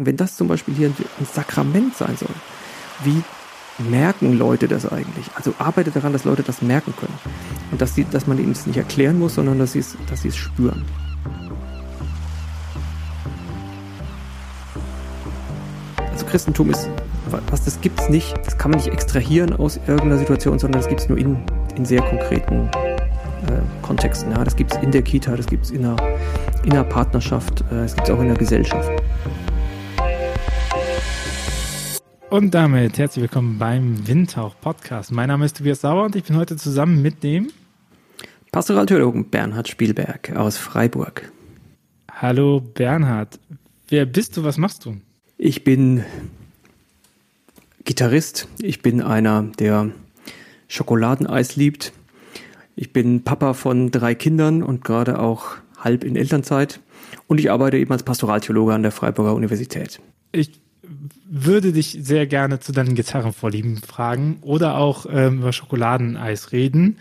Wenn das zum Beispiel hier ein Sakrament sein soll, wie merken Leute das eigentlich? Also arbeitet daran, dass Leute das merken können. Und dass, die, dass man ihnen es nicht erklären muss, sondern dass sie es, dass sie es spüren. Also Christentum ist, was das gibt es nicht, das kann man nicht extrahieren aus irgendeiner Situation, sondern das gibt es nur in, in sehr konkreten äh, Kontexten. Ja. Das gibt es in der Kita, das gibt es in in einer Partnerschaft, äh, das gibt es auch in der Gesellschaft. Und damit herzlich willkommen beim Windhauch Podcast. Mein Name ist Tobias Sauer und ich bin heute zusammen mit dem Pastoraltheologen Bernhard Spielberg aus Freiburg. Hallo Bernhard. Wer bist du? Was machst du? Ich bin Gitarrist. Ich bin einer, der Schokoladeneis liebt. Ich bin Papa von drei Kindern und gerade auch halb in Elternzeit. Und ich arbeite eben als Pastoraltheologe an der Freiburger Universität. Ich würde dich sehr gerne zu deinen Gitarrenvorlieben fragen oder auch ähm, über Schokoladeneis reden.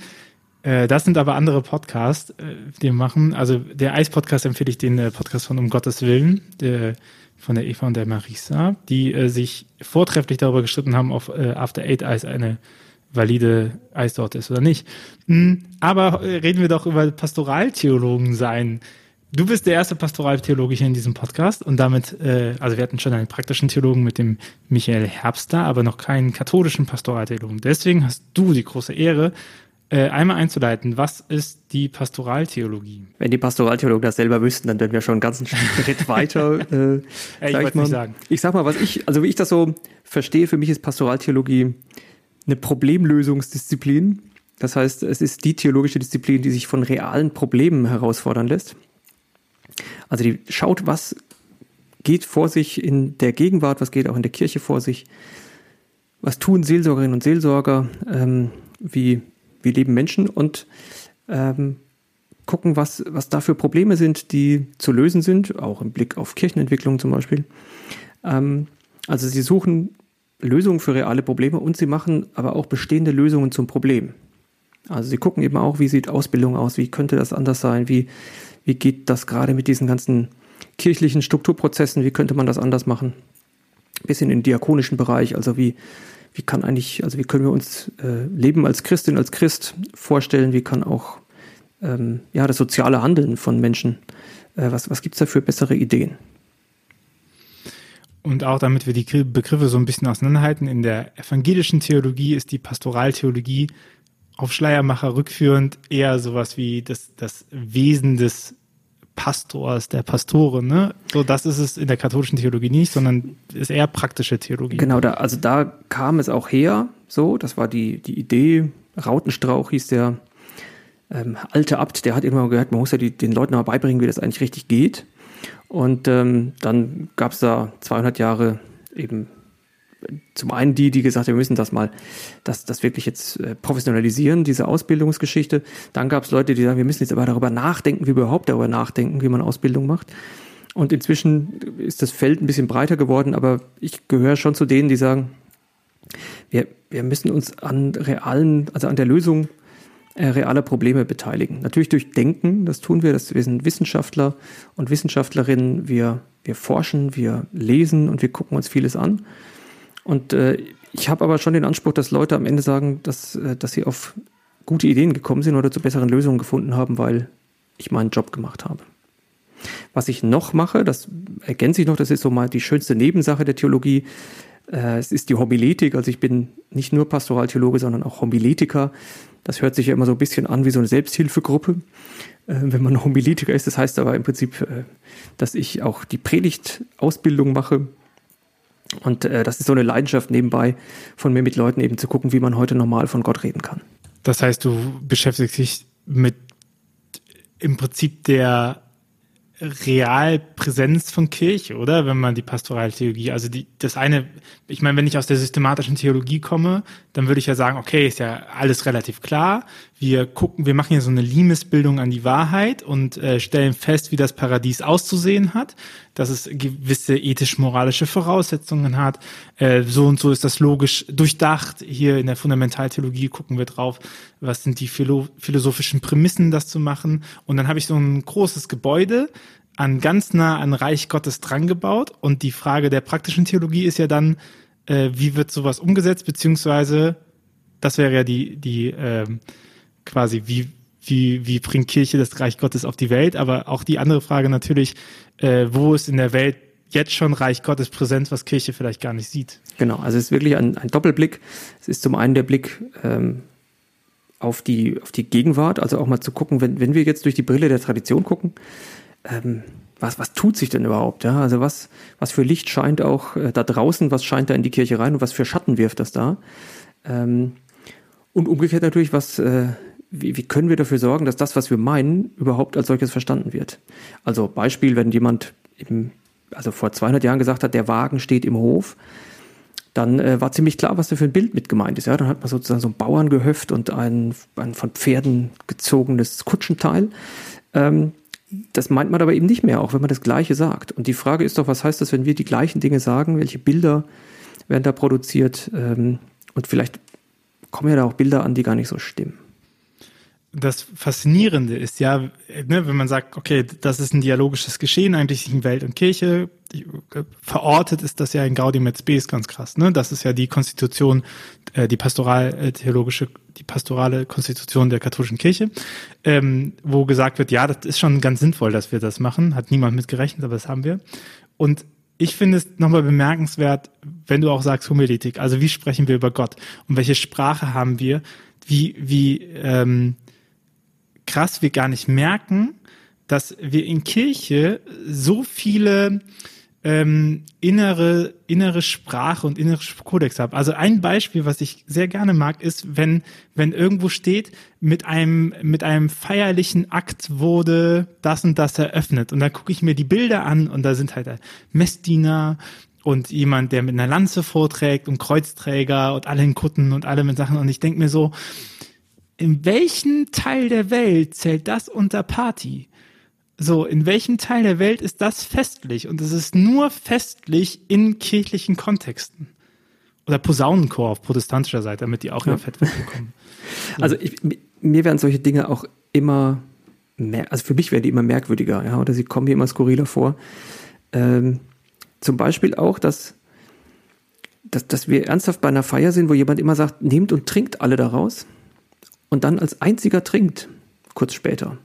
Äh, das sind aber andere Podcasts, äh, die wir machen. Also der Eis-Podcast empfehle ich den äh, Podcast von Um Gottes Willen, der, von der Eva und der Marisa, die äh, sich vortrefflich darüber gestritten haben, ob äh, After Eight Eis eine valide Eissorte ist oder nicht. Hm, aber äh, reden wir doch über Pastoraltheologen sein. Du bist der erste Pastoraltheologe hier in diesem Podcast und damit, äh, also wir hatten schon einen praktischen Theologen mit dem Michael Herbster, aber noch keinen katholischen Pastoraltheologen. Deswegen hast du die große Ehre, äh, einmal einzuleiten. Was ist die Pastoraltheologie? Wenn die Pastoraltheologen das selber wüssten, dann wären wir schon einen ganzen Schritt weiter. Äh, ich wollte nicht sagen. Ich sag mal, was ich, also wie ich das so verstehe, für mich ist Pastoraltheologie eine Problemlösungsdisziplin. Das heißt, es ist die theologische Disziplin, die sich von realen Problemen herausfordern lässt. Also die schaut, was geht vor sich in der Gegenwart, was geht auch in der Kirche vor sich, was tun Seelsorgerinnen und Seelsorger, ähm, wie, wie leben Menschen und ähm, gucken, was, was da für Probleme sind, die zu lösen sind, auch im Blick auf Kirchenentwicklung zum Beispiel. Ähm, also sie suchen Lösungen für reale Probleme und sie machen aber auch bestehende Lösungen zum Problem. Also sie gucken eben auch, wie sieht Ausbildung aus, wie könnte das anders sein, wie wie geht das gerade mit diesen ganzen kirchlichen Strukturprozessen? Wie könnte man das anders machen? Bisschen in den diakonischen Bereich, also wie, wie kann eigentlich, also wie können wir uns äh, Leben als Christin, als Christ vorstellen? Wie kann auch ähm, ja, das soziale Handeln von Menschen, äh, was, was gibt es da für bessere Ideen? Und auch damit wir die Begriffe so ein bisschen auseinanderhalten, in der evangelischen Theologie ist die Pastoraltheologie auf Schleiermacher rückführend eher sowas wie das, das Wesen des Pastors, der Pastoren, ne? So, das ist es in der katholischen Theologie nicht, sondern ist eher praktische Theologie. Genau, da, also da kam es auch her, so, das war die, die Idee. Rautenstrauch hieß der ähm, alte Abt, der hat immer gehört, man muss ja die, den Leuten mal beibringen, wie das eigentlich richtig geht. Und ähm, dann gab es da 200 Jahre eben zum einen die, die gesagt haben, wir müssen das mal, das, das wirklich jetzt äh, professionalisieren, diese Ausbildungsgeschichte. Dann gab es Leute, die sagen, wir müssen jetzt aber darüber nachdenken, wie wir überhaupt darüber nachdenken, wie man Ausbildung macht. Und inzwischen ist das Feld ein bisschen breiter geworden, aber ich gehöre schon zu denen, die sagen, wir, wir müssen uns an realen, also an der Lösung äh, realer Probleme beteiligen. Natürlich durch Denken, das tun wir, das, wir sind Wissenschaftler und Wissenschaftlerinnen, wir, wir forschen, wir lesen und wir gucken uns vieles an. Und äh, ich habe aber schon den Anspruch, dass Leute am Ende sagen, dass, äh, dass sie auf gute Ideen gekommen sind oder zu besseren Lösungen gefunden haben, weil ich meinen Job gemacht habe. Was ich noch mache, das ergänze ich noch, das ist so mal die schönste Nebensache der Theologie. Äh, es ist die Homiletik, also ich bin nicht nur Pastoraltheologe, sondern auch Homiletiker. Das hört sich ja immer so ein bisschen an wie so eine Selbsthilfegruppe, äh, wenn man Homiletiker ist. Das heißt aber im Prinzip, dass ich auch die Predigtausbildung mache und äh, das ist so eine Leidenschaft nebenbei von mir mit Leuten eben zu gucken, wie man heute normal von Gott reden kann. Das heißt, du beschäftigst dich mit im Prinzip der Realpräsenz von Kirche, oder? Wenn man die Pastoraltheologie, also die, das eine, ich meine, wenn ich aus der systematischen Theologie komme, dann würde ich ja sagen, okay, ist ja alles relativ klar. Wir gucken, wir machen ja so eine Limesbildung an die Wahrheit und äh, stellen fest, wie das Paradies auszusehen hat, dass es gewisse ethisch-moralische Voraussetzungen hat. Äh, so und so ist das logisch durchdacht. Hier in der Fundamentaltheologie gucken wir drauf, was sind die philo philosophischen Prämissen, das zu machen. Und dann habe ich so ein großes Gebäude, an ganz nah an Reich Gottes drangebaut. Und die Frage der praktischen Theologie ist ja dann, äh, wie wird sowas umgesetzt, beziehungsweise das wäre ja die, die ähm, quasi, wie, wie, wie bringt Kirche das Reich Gottes auf die Welt? Aber auch die andere Frage natürlich, äh, wo ist in der Welt jetzt schon Reich Gottes präsent, was Kirche vielleicht gar nicht sieht? Genau, also es ist wirklich ein, ein Doppelblick. Es ist zum einen der Blick ähm, auf, die, auf die Gegenwart, also auch mal zu gucken, wenn, wenn wir jetzt durch die Brille der Tradition gucken, ähm, was, was tut sich denn überhaupt? Ja? Also was, was für Licht scheint auch äh, da draußen, was scheint da in die Kirche rein und was für Schatten wirft das da? Ähm, und umgekehrt natürlich, was, äh, wie, wie können wir dafür sorgen, dass das, was wir meinen, überhaupt als solches verstanden wird? Also Beispiel, wenn jemand eben, also vor 200 Jahren gesagt hat, der Wagen steht im Hof, dann äh, war ziemlich klar, was da für ein Bild mit gemeint ist. Ja, dann hat man sozusagen so ein Bauerngehöft und ein, ein von Pferden gezogenes Kutschenteil. Ähm, das meint man aber eben nicht mehr, auch wenn man das Gleiche sagt. Und die Frage ist doch, was heißt das, wenn wir die gleichen Dinge sagen? Welche Bilder werden da produziert? Ähm, und vielleicht kommen ja da auch Bilder an, die gar nicht so stimmen das Faszinierende ist ja, ne, wenn man sagt, okay, das ist ein dialogisches Geschehen eigentlich zwischen Welt und Kirche, äh, verortet ist das ja in Gaudium et Spes ganz krass. Ne? Das ist ja die Konstitution, äh, die pastoral-theologische, äh, die pastorale Konstitution der katholischen Kirche, ähm, wo gesagt wird, ja, das ist schon ganz sinnvoll, dass wir das machen. Hat niemand mit gerechnet, aber das haben wir. Und ich finde es nochmal bemerkenswert, wenn du auch sagst Homiletik, also wie sprechen wir über Gott und welche Sprache haben wir, wie, wie, ähm, krass wir gar nicht merken, dass wir in Kirche so viele ähm, innere, innere Sprache und innere Kodex haben. Also ein Beispiel, was ich sehr gerne mag, ist, wenn, wenn irgendwo steht, mit einem, mit einem feierlichen Akt wurde das und das eröffnet. Und dann gucke ich mir die Bilder an und da sind halt Messdiener und jemand, der mit einer Lanze vorträgt und Kreuzträger und alle in Kutten und alle mit Sachen. Und ich denke mir so, in welchem Teil der Welt zählt das unter Party? So, in welchem Teil der Welt ist das festlich? Und es ist nur festlich in kirchlichen Kontexten. Oder Posaunenchor auf protestantischer Seite, damit die auch ja. ihr Fett bekommen. Also ich, mir werden solche Dinge auch immer mehr, also für mich werden die immer merkwürdiger, ja, oder sie kommen mir immer skurriler vor. Ähm, zum Beispiel auch, dass, dass, dass wir ernsthaft bei einer Feier sind, wo jemand immer sagt, nehmt und trinkt alle daraus und dann als einziger trinkt, kurz später.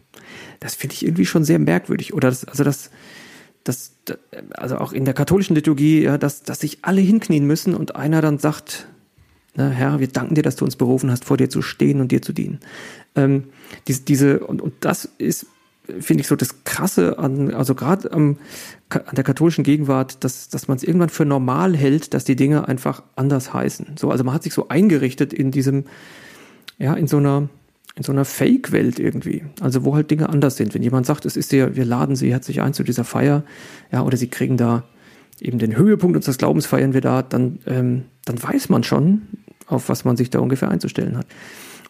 Das finde ich irgendwie schon sehr merkwürdig. Oder das, also das, das, also auch in der katholischen Liturgie, ja, dass, dass sich alle hinknien müssen und einer dann sagt, na, Herr, wir danken dir, dass du uns berufen hast, vor dir zu stehen und dir zu dienen. Ähm, diese, diese, und, und das ist, finde ich, so das Krasse an, also gerade an der katholischen Gegenwart, dass, dass man es irgendwann für normal hält, dass die Dinge einfach anders heißen. So, also man hat sich so eingerichtet in diesem, ja, in so einer, in so einer Fake-Welt irgendwie. Also wo halt Dinge anders sind. Wenn jemand sagt, es ist ja, wir laden sie herzlich ein zu dieser Feier, ja, oder sie kriegen da eben den Höhepunkt unseres Glaubens feiern wir da, dann, ähm, dann weiß man schon, auf was man sich da ungefähr einzustellen hat.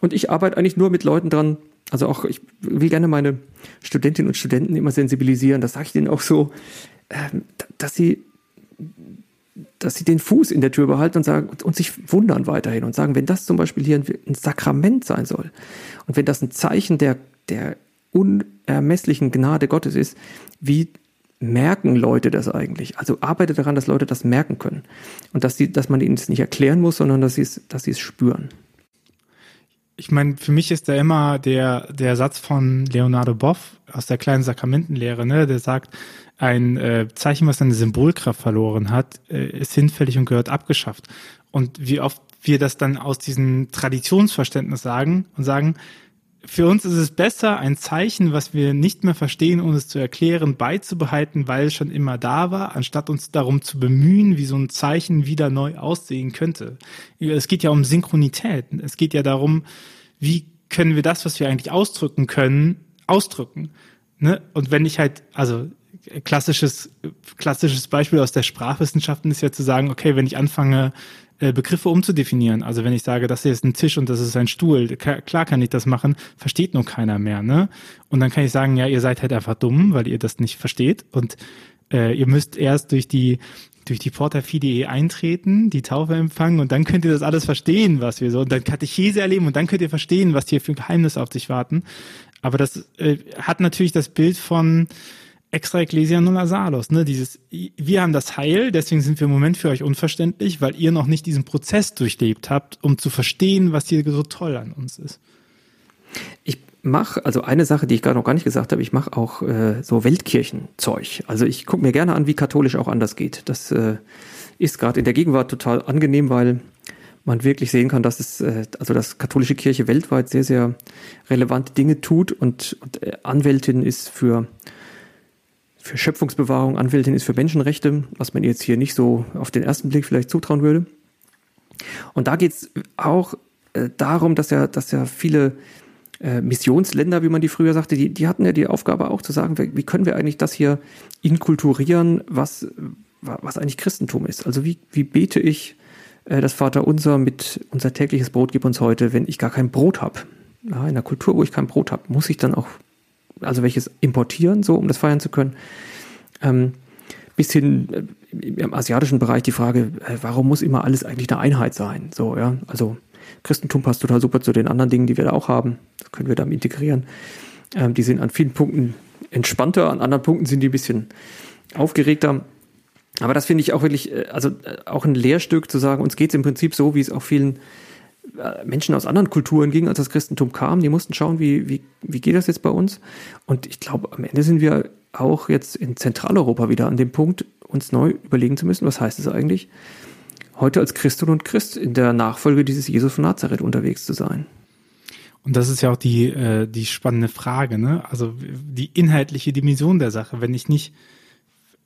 Und ich arbeite eigentlich nur mit Leuten dran, also auch, ich will gerne meine Studentinnen und Studenten immer sensibilisieren, das sage ich denen auch so, ähm, dass sie dass sie den Fuß in der Tür behalten und sagen und sich wundern weiterhin und sagen, wenn das zum Beispiel hier ein, Sakrament sein soll und wenn das ein Zeichen der, der unermesslichen Gnade Gottes ist, wie merken Leute das eigentlich? Also arbeite daran, dass Leute das merken können und dass, sie, dass man ihnen das nicht erklären muss, sondern dass sie es, dass sie es spüren. Ich meine, für mich ist da immer der, der Satz von Leonardo Boff aus der kleinen Sakramentenlehre, ne, der sagt, ein äh, Zeichen, was seine Symbolkraft verloren hat, äh, ist hinfällig und gehört abgeschafft. Und wie oft wir das dann aus diesem Traditionsverständnis sagen und sagen, für uns ist es besser, ein Zeichen, was wir nicht mehr verstehen, um es zu erklären, beizubehalten, weil es schon immer da war, anstatt uns darum zu bemühen, wie so ein Zeichen wieder neu aussehen könnte. Es geht ja um Synchronität. Es geht ja darum, wie können wir das, was wir eigentlich ausdrücken können, ausdrücken. Ne? Und wenn ich halt, also klassisches, klassisches Beispiel aus der Sprachwissenschaften ist ja zu sagen, okay, wenn ich anfange, Begriffe umzudefinieren, also wenn ich sage, das hier ist ein Tisch und das ist ein Stuhl, klar kann ich das machen, versteht nur keiner mehr, ne? Und dann kann ich sagen, ja, ihr seid halt einfach dumm, weil ihr das nicht versteht und äh, ihr müsst erst durch die durch die Porta Fidei eintreten, die Taufe empfangen und dann könnt ihr das alles verstehen, was wir so, und dann Katechese erleben und dann könnt ihr verstehen, was hier für Geheimnisse auf sich warten. Aber das äh, hat natürlich das Bild von, extra Ecclesia nulla salus, ne? Dieses, wir haben das Heil, deswegen sind wir im Moment für euch unverständlich, weil ihr noch nicht diesen Prozess durchlebt habt, um zu verstehen, was hier so toll an uns ist. Ich mache, also eine Sache, die ich gerade noch gar nicht gesagt habe, ich mache auch äh, so Weltkirchenzeug. Also ich gucke mir gerne an, wie katholisch auch anders geht. Das äh, ist gerade in der Gegenwart total angenehm, weil man wirklich sehen kann, dass es, äh, also dass katholische Kirche weltweit sehr, sehr relevante Dinge tut und, und äh, Anwältin ist für, für Schöpfungsbewahrung, Anwältin ist für Menschenrechte, was man jetzt hier nicht so auf den ersten Blick vielleicht zutrauen würde. Und da geht es auch äh, darum, dass ja, dass ja viele äh, Missionsländer, wie man die früher sagte, die, die hatten ja die Aufgabe auch zu sagen, wie können wir eigentlich das hier inkulturieren, was, was eigentlich Christentum ist. Also wie, wie bete ich äh, das Vaterunser mit unser tägliches Brot gib uns heute, wenn ich gar kein Brot habe. Ja, in einer Kultur, wo ich kein Brot habe, muss ich dann auch, also welches importieren, so um das feiern zu können. Ähm, bis hin äh, im asiatischen Bereich die Frage, äh, warum muss immer alles eigentlich eine Einheit sein? So, ja, also Christentum passt total super zu den anderen Dingen, die wir da auch haben. Das können wir dann integrieren. Ähm, die sind an vielen Punkten entspannter, an anderen Punkten sind die ein bisschen aufgeregter. Aber das finde ich auch wirklich, äh, also äh, auch ein Lehrstück zu sagen, uns geht es im Prinzip so, wie es auch vielen Menschen aus anderen Kulturen ging, als das Christentum kam. Die mussten schauen, wie, wie, wie geht das jetzt bei uns? Und ich glaube, am Ende sind wir auch jetzt in Zentraleuropa wieder an dem Punkt, uns neu überlegen zu müssen, was heißt es eigentlich, heute als Christin und Christ in der Nachfolge dieses Jesus von Nazareth unterwegs zu sein. Und das ist ja auch die, äh, die spannende Frage, ne? Also die inhaltliche Dimension der Sache. Wenn ich nicht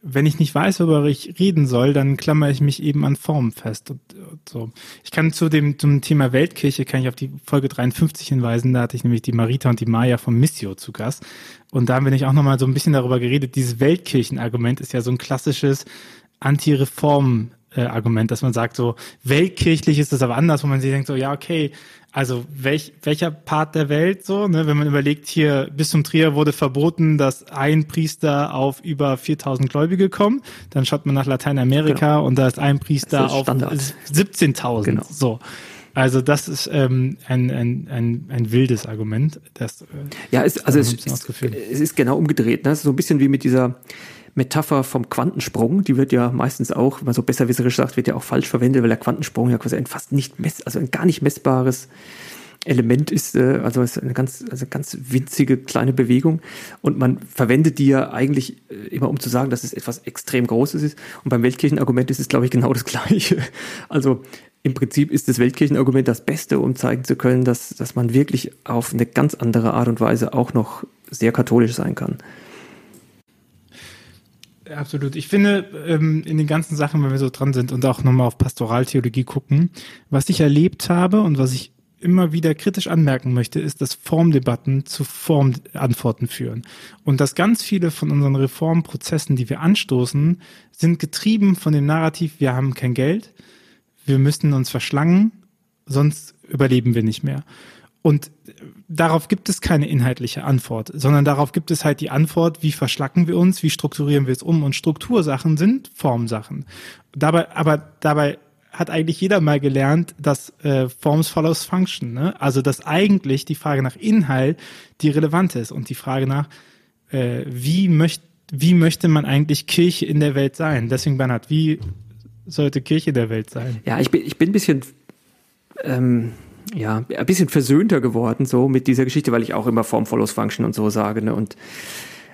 wenn ich nicht weiß, worüber ich reden soll, dann klammere ich mich eben an Formen fest. Und, und, so. Ich kann zu dem zum Thema Weltkirche kann ich auf die Folge 53 hinweisen. Da hatte ich nämlich die Marita und die Maya vom Missio zu Gast. Und da haben wir nicht auch nochmal so ein bisschen darüber geredet. Dieses Weltkirchenargument ist ja so ein klassisches Anti-Reform äh, dass man sagt, so weltkirchlich ist das aber anders, wo man sich denkt, so ja, okay, also welch, welcher Part der Welt so, ne, wenn man überlegt, hier bis zum Trier wurde verboten, dass ein Priester auf über 4000 Gläubige kommt, dann schaut man nach Lateinamerika genau. und da ist ein Priester ist auf 17.000. Genau. So. Also das ist ähm, ein, ein, ein, ein wildes Argument. Das, äh, ja, es, also es, es, ist genau umgedreht. Ne? So ein bisschen wie mit dieser Metapher vom Quantensprung, die wird ja meistens auch, wenn man so besserwisserisch sagt, wird ja auch falsch verwendet, weil der Quantensprung ja quasi ein fast nicht mess, also ein gar nicht messbares Element ist, äh, also ist eine ganz, also ganz winzige kleine Bewegung und man verwendet die ja eigentlich äh, immer, um zu sagen, dass es etwas extrem Großes ist. Und beim Weltkirchenargument ist es, glaube ich, genau das Gleiche. Also im Prinzip ist das Weltkirchenargument das Beste, um zeigen zu können, dass, dass man wirklich auf eine ganz andere Art und Weise auch noch sehr katholisch sein kann. Absolut. Ich finde, ähm, in den ganzen Sachen, wenn wir so dran sind und auch nochmal auf Pastoraltheologie gucken, was ich erlebt habe und was ich immer wieder kritisch anmerken möchte, ist, dass Formdebatten zu Formantworten führen. Und dass ganz viele von unseren Reformprozessen, die wir anstoßen, sind getrieben von dem Narrativ, wir haben kein Geld, wir müssen uns verschlangen, sonst überleben wir nicht mehr. Und darauf gibt es keine inhaltliche Antwort, sondern darauf gibt es halt die Antwort, wie verschlacken wir uns, wie strukturieren wir es um. Und Struktursachen sind Formsachen. Dabei, aber dabei hat eigentlich jeder mal gelernt, dass äh, Forms follows Function. Ne? Also dass eigentlich die Frage nach Inhalt die relevante ist und die Frage nach, äh, wie, möcht, wie möchte man eigentlich Kirche in der Welt sein? Deswegen, Bernhard, wie sollte Kirche der Welt sein? Ja, ich bin, ich bin ein bisschen ähm, ja, ein bisschen versöhnter geworden, so mit dieser Geschichte, weil ich auch immer Form follows Function und so sage, ne? Und,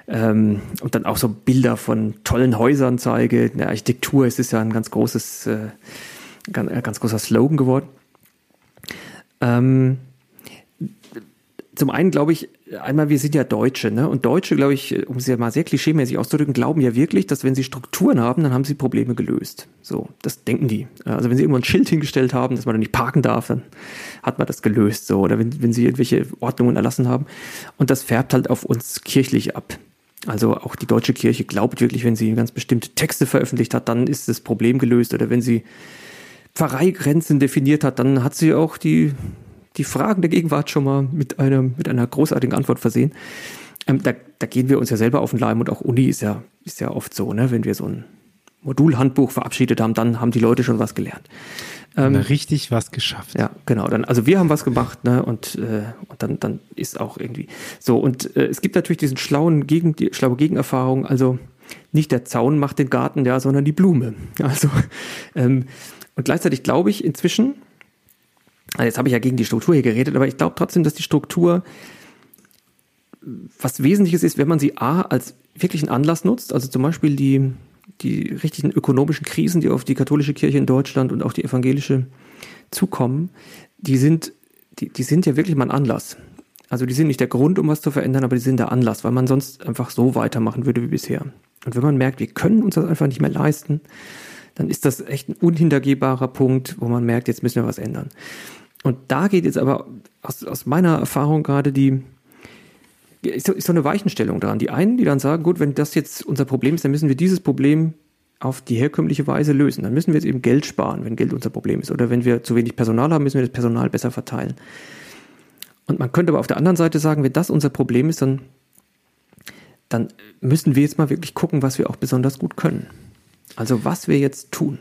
ähm, und dann auch so Bilder von tollen Häusern zeige. In der Architektur ist es ja ein ganz großes, äh, ganz, äh, ganz großer Slogan geworden. Ähm, zum einen glaube ich, einmal, wir sind ja Deutsche, ne? Und Deutsche, glaube ich, um es ja mal sehr klischeemäßig auszudrücken, glauben ja wirklich, dass wenn sie Strukturen haben, dann haben sie Probleme gelöst. So, das denken die. Also wenn sie irgendwo ein Schild hingestellt haben, dass man da nicht parken darf, dann hat man das gelöst. So, oder wenn, wenn sie irgendwelche Ordnungen erlassen haben. Und das färbt halt auf uns kirchlich ab. Also auch die deutsche Kirche glaubt wirklich, wenn sie ganz bestimmte Texte veröffentlicht hat, dann ist das Problem gelöst. Oder wenn sie Pfarreigrenzen definiert hat, dann hat sie auch die die Fragen der Gegenwart schon mal mit einer, mit einer großartigen Antwort versehen. Ähm, da, da gehen wir uns ja selber auf den Leim und auch Uni ist ja, ist ja oft so, ne? wenn wir so ein Modulhandbuch verabschiedet haben, dann haben die Leute schon was gelernt. Ähm, richtig was geschafft. Ja, genau. Dann, also wir haben was gemacht, ne? Und, äh, und dann, dann ist auch irgendwie so. Und äh, es gibt natürlich diesen schlauen Gegen, die schlaue Gegenerfahrung. Also nicht der Zaun macht den Garten, ja, sondern die Blume. Also ähm, und gleichzeitig glaube ich inzwischen, also jetzt habe ich ja gegen die Struktur hier geredet, aber ich glaube trotzdem, dass die Struktur was Wesentliches ist, wenn man sie A als wirklichen Anlass nutzt, also zum Beispiel die, die richtigen ökonomischen Krisen, die auf die katholische Kirche in Deutschland und auch die evangelische zukommen, die sind, die, die sind ja wirklich mal ein Anlass. Also die sind nicht der Grund, um was zu verändern, aber die sind der Anlass, weil man sonst einfach so weitermachen würde wie bisher. Und wenn man merkt, wir können uns das einfach nicht mehr leisten, dann ist das echt ein unhintergehbarer Punkt, wo man merkt, jetzt müssen wir was ändern. Und da geht jetzt aber aus, aus meiner Erfahrung gerade die, ist so, ist so eine Weichenstellung dran. Die einen, die dann sagen, gut, wenn das jetzt unser Problem ist, dann müssen wir dieses Problem auf die herkömmliche Weise lösen. Dann müssen wir jetzt eben Geld sparen, wenn Geld unser Problem ist. Oder wenn wir zu wenig Personal haben, müssen wir das Personal besser verteilen. Und man könnte aber auf der anderen Seite sagen, wenn das unser Problem ist, dann, dann müssen wir jetzt mal wirklich gucken, was wir auch besonders gut können. Also was wir jetzt tun.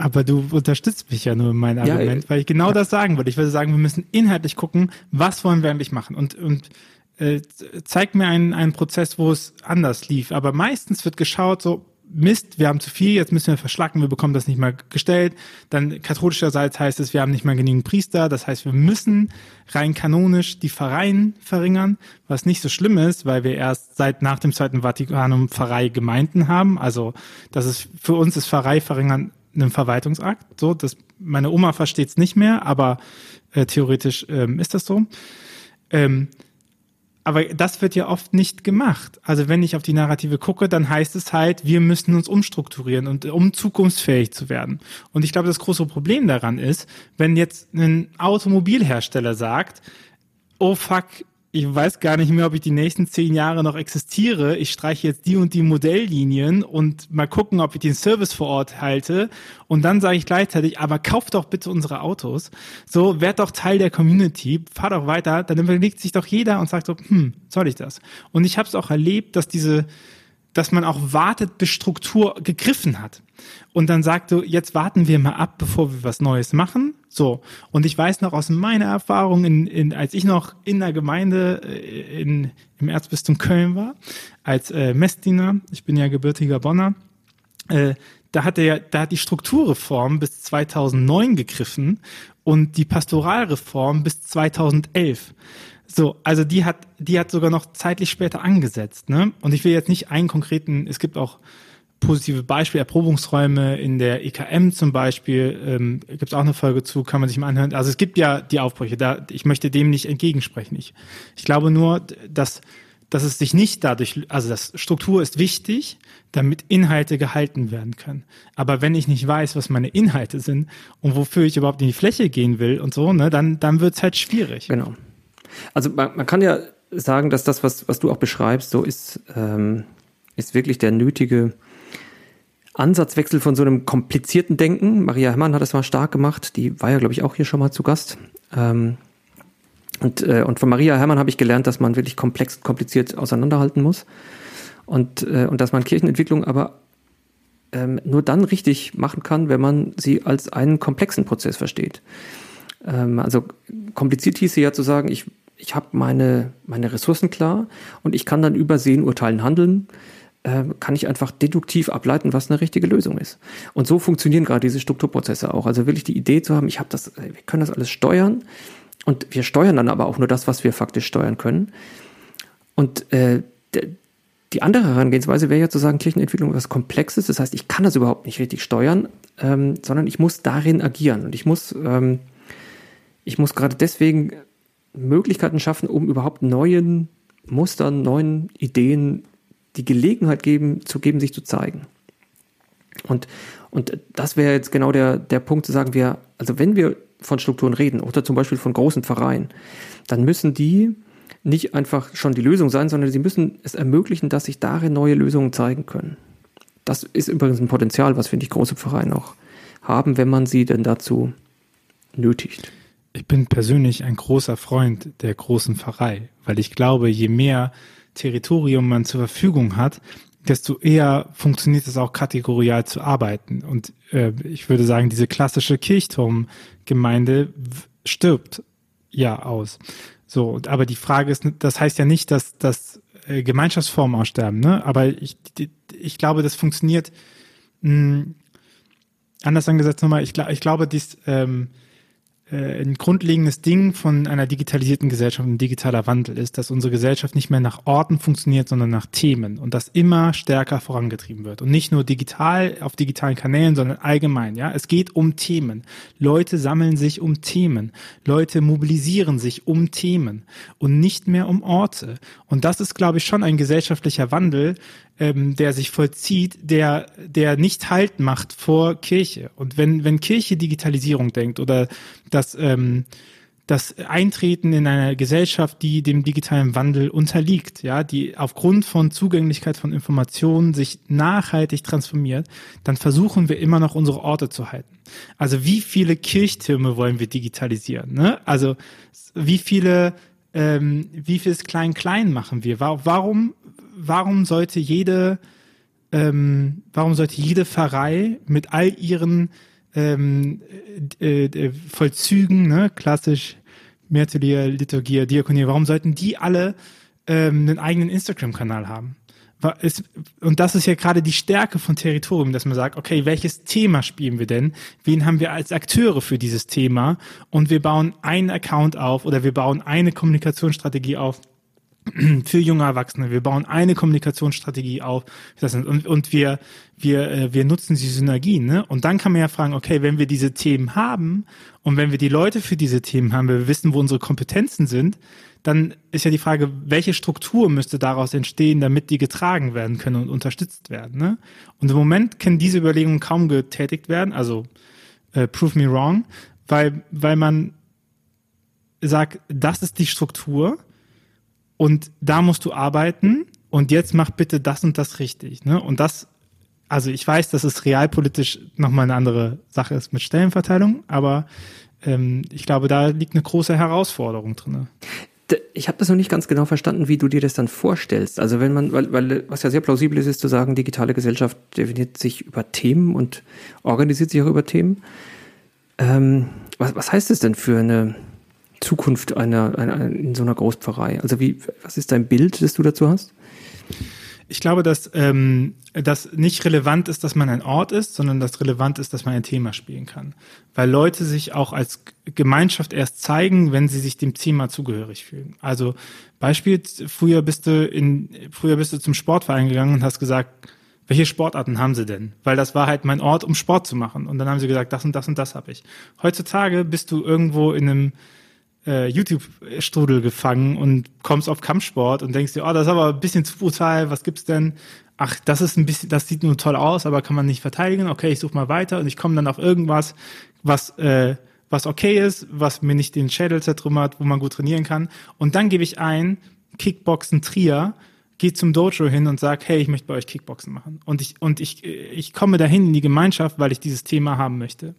Aber du unterstützt mich ja nur in meinem Argument, ja, weil ich genau ja. das sagen würde. Ich würde sagen, wir müssen inhaltlich gucken, was wollen wir eigentlich machen. Und, und äh, zeig mir einen, einen Prozess, wo es anders lief. Aber meistens wird geschaut, so, Mist, wir haben zu viel, jetzt müssen wir verschlacken, wir bekommen das nicht mal gestellt. Dann katholischerseits heißt es, wir haben nicht mal genügend Priester, das heißt, wir müssen rein kanonisch die Pfarreien verringern, was nicht so schlimm ist, weil wir erst seit nach dem Zweiten Vatikanum Pfarrei-Gemeinden haben. Also das ist für uns ist Pfarrei verringern ein Verwaltungsakt. So, das meine Oma versteht es nicht mehr, aber äh, theoretisch ähm, ist das so. Ähm, aber das wird ja oft nicht gemacht. Also wenn ich auf die Narrative gucke, dann heißt es halt, wir müssen uns umstrukturieren und um zukunftsfähig zu werden. Und ich glaube, das große Problem daran ist, wenn jetzt ein Automobilhersteller sagt, oh fuck, ich weiß gar nicht mehr, ob ich die nächsten zehn Jahre noch existiere. Ich streiche jetzt die und die Modelllinien und mal gucken, ob ich den Service vor Ort halte. Und dann sage ich gleichzeitig, aber kauft doch bitte unsere Autos. So, werd doch Teil der Community, fahr doch weiter. Dann überlegt sich doch jeder und sagt so, hm, soll ich das? Und ich habe es auch erlebt, dass diese, dass man auch wartet, bis Struktur gegriffen hat. Und dann sagt so, jetzt warten wir mal ab, bevor wir was Neues machen so, und ich weiß noch aus meiner Erfahrung, in, in, als ich noch in der Gemeinde äh, in, im Erzbistum Köln war, als äh, Messdiener, ich bin ja gebürtiger Bonner, äh, da hat der, da hat die Strukturreform bis 2009 gegriffen und die Pastoralreform bis 2011. So, also die hat, die hat sogar noch zeitlich später angesetzt, ne? Und ich will jetzt nicht einen konkreten, es gibt auch positive Beispiele, Erprobungsräume in der EKM zum Beispiel, ähm, gibt es auch eine Folge zu, kann man sich mal anhören. Also es gibt ja die Aufbrüche, da, ich möchte dem nicht entgegensprechen. Ich, ich glaube nur, dass, dass es sich nicht dadurch, also das Struktur ist wichtig, damit Inhalte gehalten werden können. Aber wenn ich nicht weiß, was meine Inhalte sind und wofür ich überhaupt in die Fläche gehen will und so, ne, dann, dann wird es halt schwierig. Genau. Also man, man kann ja sagen, dass das, was, was du auch beschreibst, so ist, ähm, ist wirklich der nötige Ansatzwechsel von so einem komplizierten Denken. Maria Herrmann hat das mal stark gemacht. Die war ja, glaube ich, auch hier schon mal zu Gast. Ähm, und, äh, und von Maria Herrmann habe ich gelernt, dass man wirklich komplex, kompliziert auseinanderhalten muss. Und, äh, und dass man Kirchenentwicklung aber ähm, nur dann richtig machen kann, wenn man sie als einen komplexen Prozess versteht. Ähm, also kompliziert hieße ja zu sagen, ich, ich habe meine, meine Ressourcen klar und ich kann dann übersehen, urteilen, handeln äh, kann ich einfach deduktiv ableiten, was eine richtige Lösung ist. Und so funktionieren gerade diese Strukturprozesse auch. Also wirklich die Idee zu haben, ich habe das, wir können das alles steuern und wir steuern dann aber auch nur das, was wir faktisch steuern können. Und äh, die andere Herangehensweise wäre ja zu sagen, Kirchenentwicklung ist was Komplexes. Das heißt, ich kann das überhaupt nicht richtig steuern, ähm, sondern ich muss darin agieren. Und ich muss, ähm, ich muss gerade deswegen Möglichkeiten schaffen, um überhaupt neuen Mustern, neuen Ideen die Gelegenheit geben, zu geben, sich zu zeigen. Und, und das wäre jetzt genau der, der Punkt zu sagen, wir, also wenn wir von Strukturen reden oder zum Beispiel von großen Vereinen, dann müssen die nicht einfach schon die Lösung sein, sondern sie müssen es ermöglichen, dass sich darin neue Lösungen zeigen können. Das ist übrigens ein Potenzial, was, finde ich, große Vereine auch haben, wenn man sie denn dazu nötigt. Ich bin persönlich ein großer Freund der großen Pfarrei, weil ich glaube, je mehr Territorium man zur Verfügung hat, desto eher funktioniert es auch kategorial zu arbeiten. Und äh, ich würde sagen, diese klassische Kirchturmgemeinde stirbt ja aus. So, aber die Frage ist, das heißt ja nicht, dass, dass äh, Gemeinschaftsformen aussterben, ne? Aber ich, ich glaube, das funktioniert mh, hm, anders angesetzt nochmal, ich, ich glaube, dies, ähm, äh, ein grundlegendes Ding von einer digitalisierten Gesellschaft, ein digitaler Wandel ist, dass unsere Gesellschaft nicht mehr nach Orten funktioniert, sondern nach Themen und das immer stärker vorangetrieben wird. Und nicht nur digital auf digitalen Kanälen, sondern allgemein. Ja, es geht um Themen. Leute sammeln sich um Themen. Leute mobilisieren sich um Themen und nicht mehr um Orte. Und das ist, glaube ich, schon ein gesellschaftlicher Wandel, ähm, der sich vollzieht, der, der nicht Halt macht vor Kirche. Und wenn, wenn Kirche Digitalisierung denkt oder das, ähm, das Eintreten in einer Gesellschaft, die dem digitalen Wandel unterliegt, ja, die aufgrund von Zugänglichkeit von Informationen sich nachhaltig transformiert, dann versuchen wir immer noch unsere Orte zu halten. Also wie viele Kirchtürme wollen wir digitalisieren? Ne? Also wie viele ähm, wie viel Klein-Klein machen wir? Warum warum sollte jede, ähm, warum sollte jede Pfarrei mit all ihren ähm, äh, äh, Vollzügen, ne, klassisch Märtyrier, Liturgie, Diakonie, warum sollten die alle ähm, einen eigenen Instagram-Kanal haben? und das ist ja gerade die Stärke von Territorium, dass man sagt, okay, welches Thema spielen wir denn? Wen haben wir als Akteure für dieses Thema? Und wir bauen einen Account auf oder wir bauen eine Kommunikationsstrategie auf, für junge Erwachsene. Wir bauen eine Kommunikationsstrategie auf und, und wir, wir, äh, wir nutzen die Synergien. Ne? Und dann kann man ja fragen, okay, wenn wir diese Themen haben und wenn wir die Leute für diese Themen haben, wir wissen, wo unsere Kompetenzen sind, dann ist ja die Frage, welche Struktur müsste daraus entstehen, damit die getragen werden können und unterstützt werden. Ne? Und im Moment können diese Überlegungen kaum getätigt werden, also äh, prove me wrong, weil, weil man sagt, das ist die Struktur und da musst du arbeiten und jetzt mach bitte das und das richtig. Ne? Und das, also ich weiß, dass es realpolitisch nochmal eine andere Sache ist mit Stellenverteilung, aber ähm, ich glaube, da liegt eine große Herausforderung drin. Ich habe das noch nicht ganz genau verstanden, wie du dir das dann vorstellst. Also wenn man, weil, weil was ja sehr plausibel ist, ist zu sagen, digitale Gesellschaft definiert sich über Themen und organisiert sich auch über Themen. Ähm, was, was heißt es denn für eine Zukunft einer, einer, in so einer Großpfarrei? Also wie, was ist dein Bild, das du dazu hast? Ich glaube, dass ähm, das nicht relevant ist, dass man ein Ort ist, sondern dass relevant ist, dass man ein Thema spielen kann. Weil Leute sich auch als Gemeinschaft erst zeigen, wenn sie sich dem Thema zugehörig fühlen. Also Beispiel, früher bist du in, früher bist du zum Sportverein gegangen und hast gesagt, welche Sportarten haben sie denn? Weil das war halt mein Ort, um Sport zu machen. Und dann haben sie gesagt, das und das und das habe ich. Heutzutage bist du irgendwo in einem äh, YouTube-Strudel gefangen und kommst auf Kampfsport und denkst dir, oh, das ist aber ein bisschen zu brutal, was gibt's denn? Ach, das ist ein bisschen, das sieht nur toll aus, aber kann man nicht verteidigen. Okay, ich suche mal weiter und ich komme dann auf irgendwas, was äh, was okay ist, was mir nicht den Schädel zertrümmert, wo man gut trainieren kann. Und dann gebe ich ein Kickboxen Trier gehe zum Dojo hin und sage, hey, ich möchte bei euch Kickboxen machen. Und ich, und ich, ich komme dahin in die Gemeinschaft, weil ich dieses Thema haben möchte.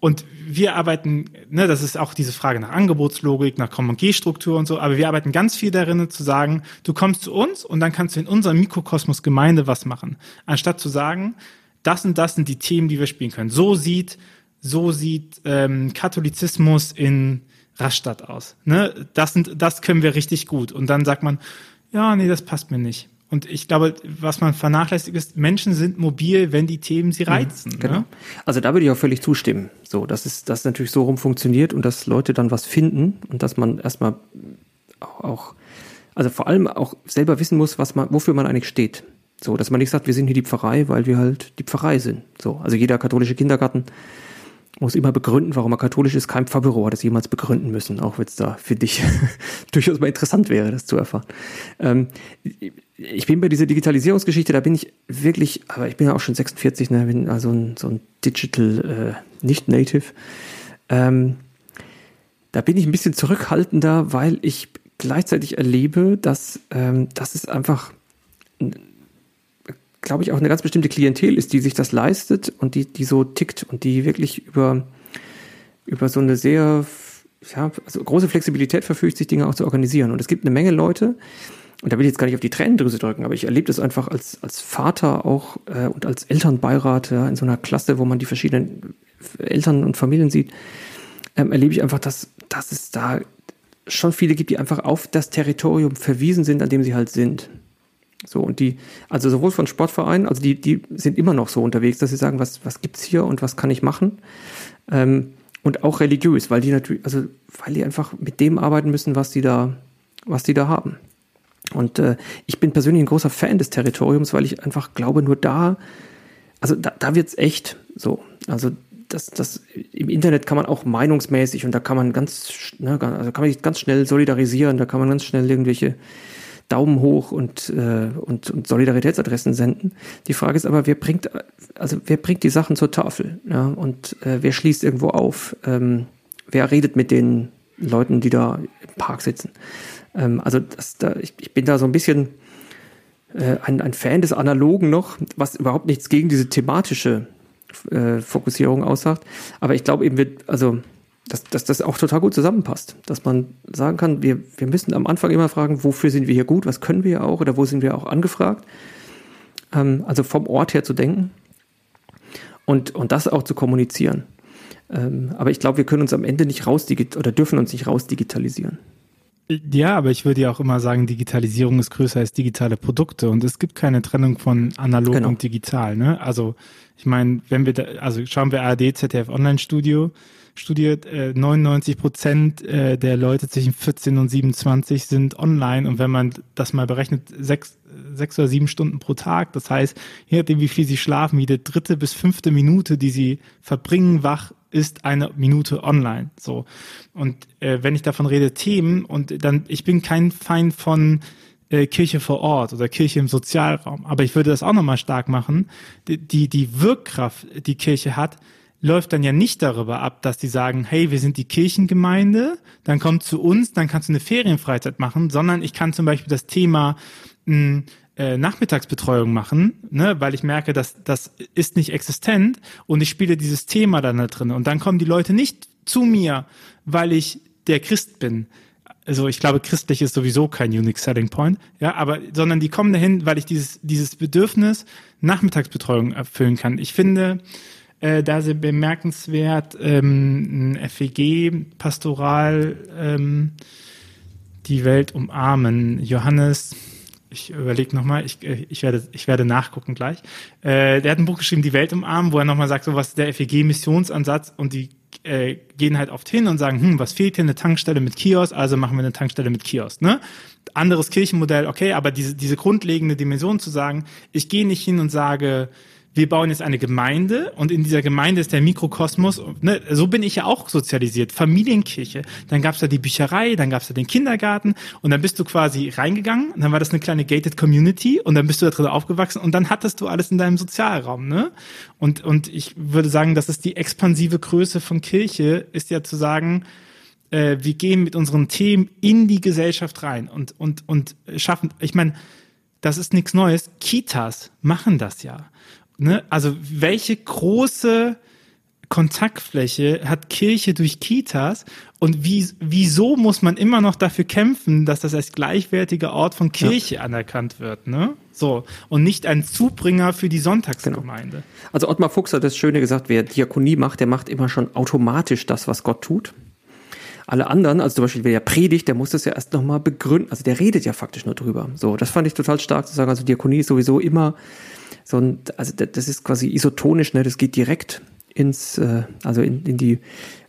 Und wir arbeiten, ne, das ist auch diese Frage nach Angebotslogik, nach Kommandierstruktur und so, aber wir arbeiten ganz viel darin zu sagen, du kommst zu uns und dann kannst du in unserem Mikrokosmos Gemeinde was machen. Anstatt zu sagen, das und das sind die Themen, die wir spielen können. So sieht, so sieht ähm, Katholizismus in Rastatt aus. Ne? Das, sind, das können wir richtig gut. Und dann sagt man, ja, nee, das passt mir nicht. Und ich glaube, was man vernachlässigt ist, Menschen sind mobil, wenn die Themen sie mhm, reizen. Mhm, genau. Ne? Also da würde ich auch völlig zustimmen. So, dass es das natürlich so rum funktioniert und dass Leute dann was finden und dass man erstmal auch, auch, also vor allem auch selber wissen muss, was man, wofür man eigentlich steht. So, dass man nicht sagt, wir sind hier die Pfarrei, weil wir halt die Pfarrei sind. So, also jeder katholische Kindergarten muss immer begründen, warum er katholisch ist. Kein Pfarrbüro hat es jemals begründen müssen, auch wenn es da für dich durchaus mal interessant wäre, das zu erfahren. Ähm, ich bin bei dieser Digitalisierungsgeschichte, da bin ich wirklich, aber ich bin ja auch schon 46, ne, bin also ein, so ein Digital äh, nicht-Native. Ähm, da bin ich ein bisschen zurückhaltender, weil ich gleichzeitig erlebe, dass ähm, das ist einfach glaube ich, auch eine ganz bestimmte Klientel ist, die sich das leistet und die, die so tickt und die wirklich über, über so eine sehr ja, also große Flexibilität verfügt, sich Dinge auch zu organisieren. Und es gibt eine Menge Leute, und da will ich jetzt gar nicht auf die Tränendrüse drücken, aber ich erlebe das einfach als, als Vater auch äh, und als Elternbeirat ja, in so einer Klasse, wo man die verschiedenen Eltern und Familien sieht, ähm, erlebe ich einfach, dass, dass es da schon viele gibt, die einfach auf das Territorium verwiesen sind, an dem sie halt sind. So, und die, also sowohl von Sportvereinen, also die, die sind immer noch so unterwegs, dass sie sagen, was, was gibt's hier und was kann ich machen? Ähm, und auch religiös, weil die natürlich, also weil die einfach mit dem arbeiten müssen, was die da, was die da haben. Und äh, ich bin persönlich ein großer Fan des Territoriums, weil ich einfach glaube, nur da, also da, da wird's echt so. Also das, das im Internet kann man auch meinungsmäßig und da kann man ganz, ne, also kann man sich ganz schnell solidarisieren, da kann man ganz schnell irgendwelche Daumen hoch und, äh, und, und Solidaritätsadressen senden. Die Frage ist aber, wer bringt, also wer bringt die Sachen zur Tafel? Ja? Und äh, wer schließt irgendwo auf? Ähm, wer redet mit den Leuten, die da im Park sitzen? Ähm, also das, da, ich, ich bin da so ein bisschen äh, ein, ein Fan des Analogen noch, was überhaupt nichts gegen diese thematische äh, Fokussierung aussagt. Aber ich glaube eben, wird, also dass, dass das auch total gut zusammenpasst. Dass man sagen kann, wir, wir müssen am Anfang immer fragen, wofür sind wir hier gut, was können wir auch oder wo sind wir auch angefragt. Ähm, also vom Ort her zu denken und, und das auch zu kommunizieren. Ähm, aber ich glaube, wir können uns am Ende nicht raus oder dürfen uns nicht rausdigitalisieren. Ja, aber ich würde ja auch immer sagen, Digitalisierung ist größer als digitale Produkte und es gibt keine Trennung von analog genau. und digital. Ne? Also ich meine, wenn wir da, also schauen wir ARD, ZDF Online Studio, studiert, äh, 99 Prozent äh, der Leute zwischen 14 und 27 sind online und wenn man das mal berechnet, sechs, sechs oder sieben Stunden pro Tag, das heißt, je nachdem wie viel sie schlafen, jede dritte bis fünfte Minute, die sie verbringen wach, ist eine Minute online. So und äh, wenn ich davon rede, Themen und dann, ich bin kein Feind von äh, Kirche vor Ort oder Kirche im Sozialraum, aber ich würde das auch nochmal stark machen. Die, die die Wirkkraft, die Kirche hat, läuft dann ja nicht darüber ab, dass die sagen, hey, wir sind die Kirchengemeinde, dann komm zu uns, dann kannst du eine Ferienfreizeit machen, sondern ich kann zum Beispiel das Thema mh, hm, äh, Nachmittagsbetreuung machen, ne, weil ich merke, dass das ist nicht existent und ich spiele dieses Thema dann da drin und dann kommen die Leute nicht zu mir, weil ich der Christ bin. Also ich glaube, christlich ist sowieso kein Unique Selling Point, ja, aber sondern die kommen dahin, weil ich dieses dieses Bedürfnis Nachmittagsbetreuung erfüllen kann. Ich finde, äh, da sehr bemerkenswert, ähm, FEG, Pastoral, ähm, die Welt umarmen. Johannes, ich überlege nochmal, ich, äh, ich, werde, ich werde nachgucken gleich. Äh, der hat ein Buch geschrieben, Die Welt umarmen, wo er nochmal sagt, so was ist der FEG-Missionsansatz und die äh, gehen halt oft hin und sagen, hm, was fehlt hier? Eine Tankstelle mit Kiosk, also machen wir eine Tankstelle mit Kiosk. Ne? Anderes Kirchenmodell, okay, aber diese, diese grundlegende Dimension zu sagen, ich gehe nicht hin und sage, wir bauen jetzt eine Gemeinde und in dieser Gemeinde ist der Mikrokosmos. Ne, so bin ich ja auch sozialisiert. Familienkirche. Dann gab's da die Bücherei, dann gab's da den Kindergarten und dann bist du quasi reingegangen. Dann war das eine kleine gated Community und dann bist du da drin aufgewachsen und dann hattest du alles in deinem Sozialraum. Ne? Und, und ich würde sagen, das ist die expansive Größe von Kirche, ist ja zu sagen, äh, wir gehen mit unseren Themen in die Gesellschaft rein und, und, und schaffen, ich meine, das ist nichts Neues. Kitas machen das ja ne, also welche große Kontaktfläche hat Kirche durch Kitas und wie, wieso muss man immer noch dafür kämpfen, dass das als gleichwertiger Ort von Kirche ja. anerkannt wird, ne? So. Und nicht ein Zubringer für die Sonntagsgemeinde. Genau. Also Ottmar Fuchs hat das Schöne gesagt, wer Diakonie macht, der macht immer schon automatisch das, was Gott tut. Alle anderen, also zum Beispiel wer ja predigt, der muss das ja erst nochmal begründen. Also der redet ja faktisch nur drüber. So, das fand ich total stark zu sagen. Also Diakonie ist sowieso immer so ein, also das ist quasi isotonisch, ne? Das geht direkt ins, äh, also in, in die,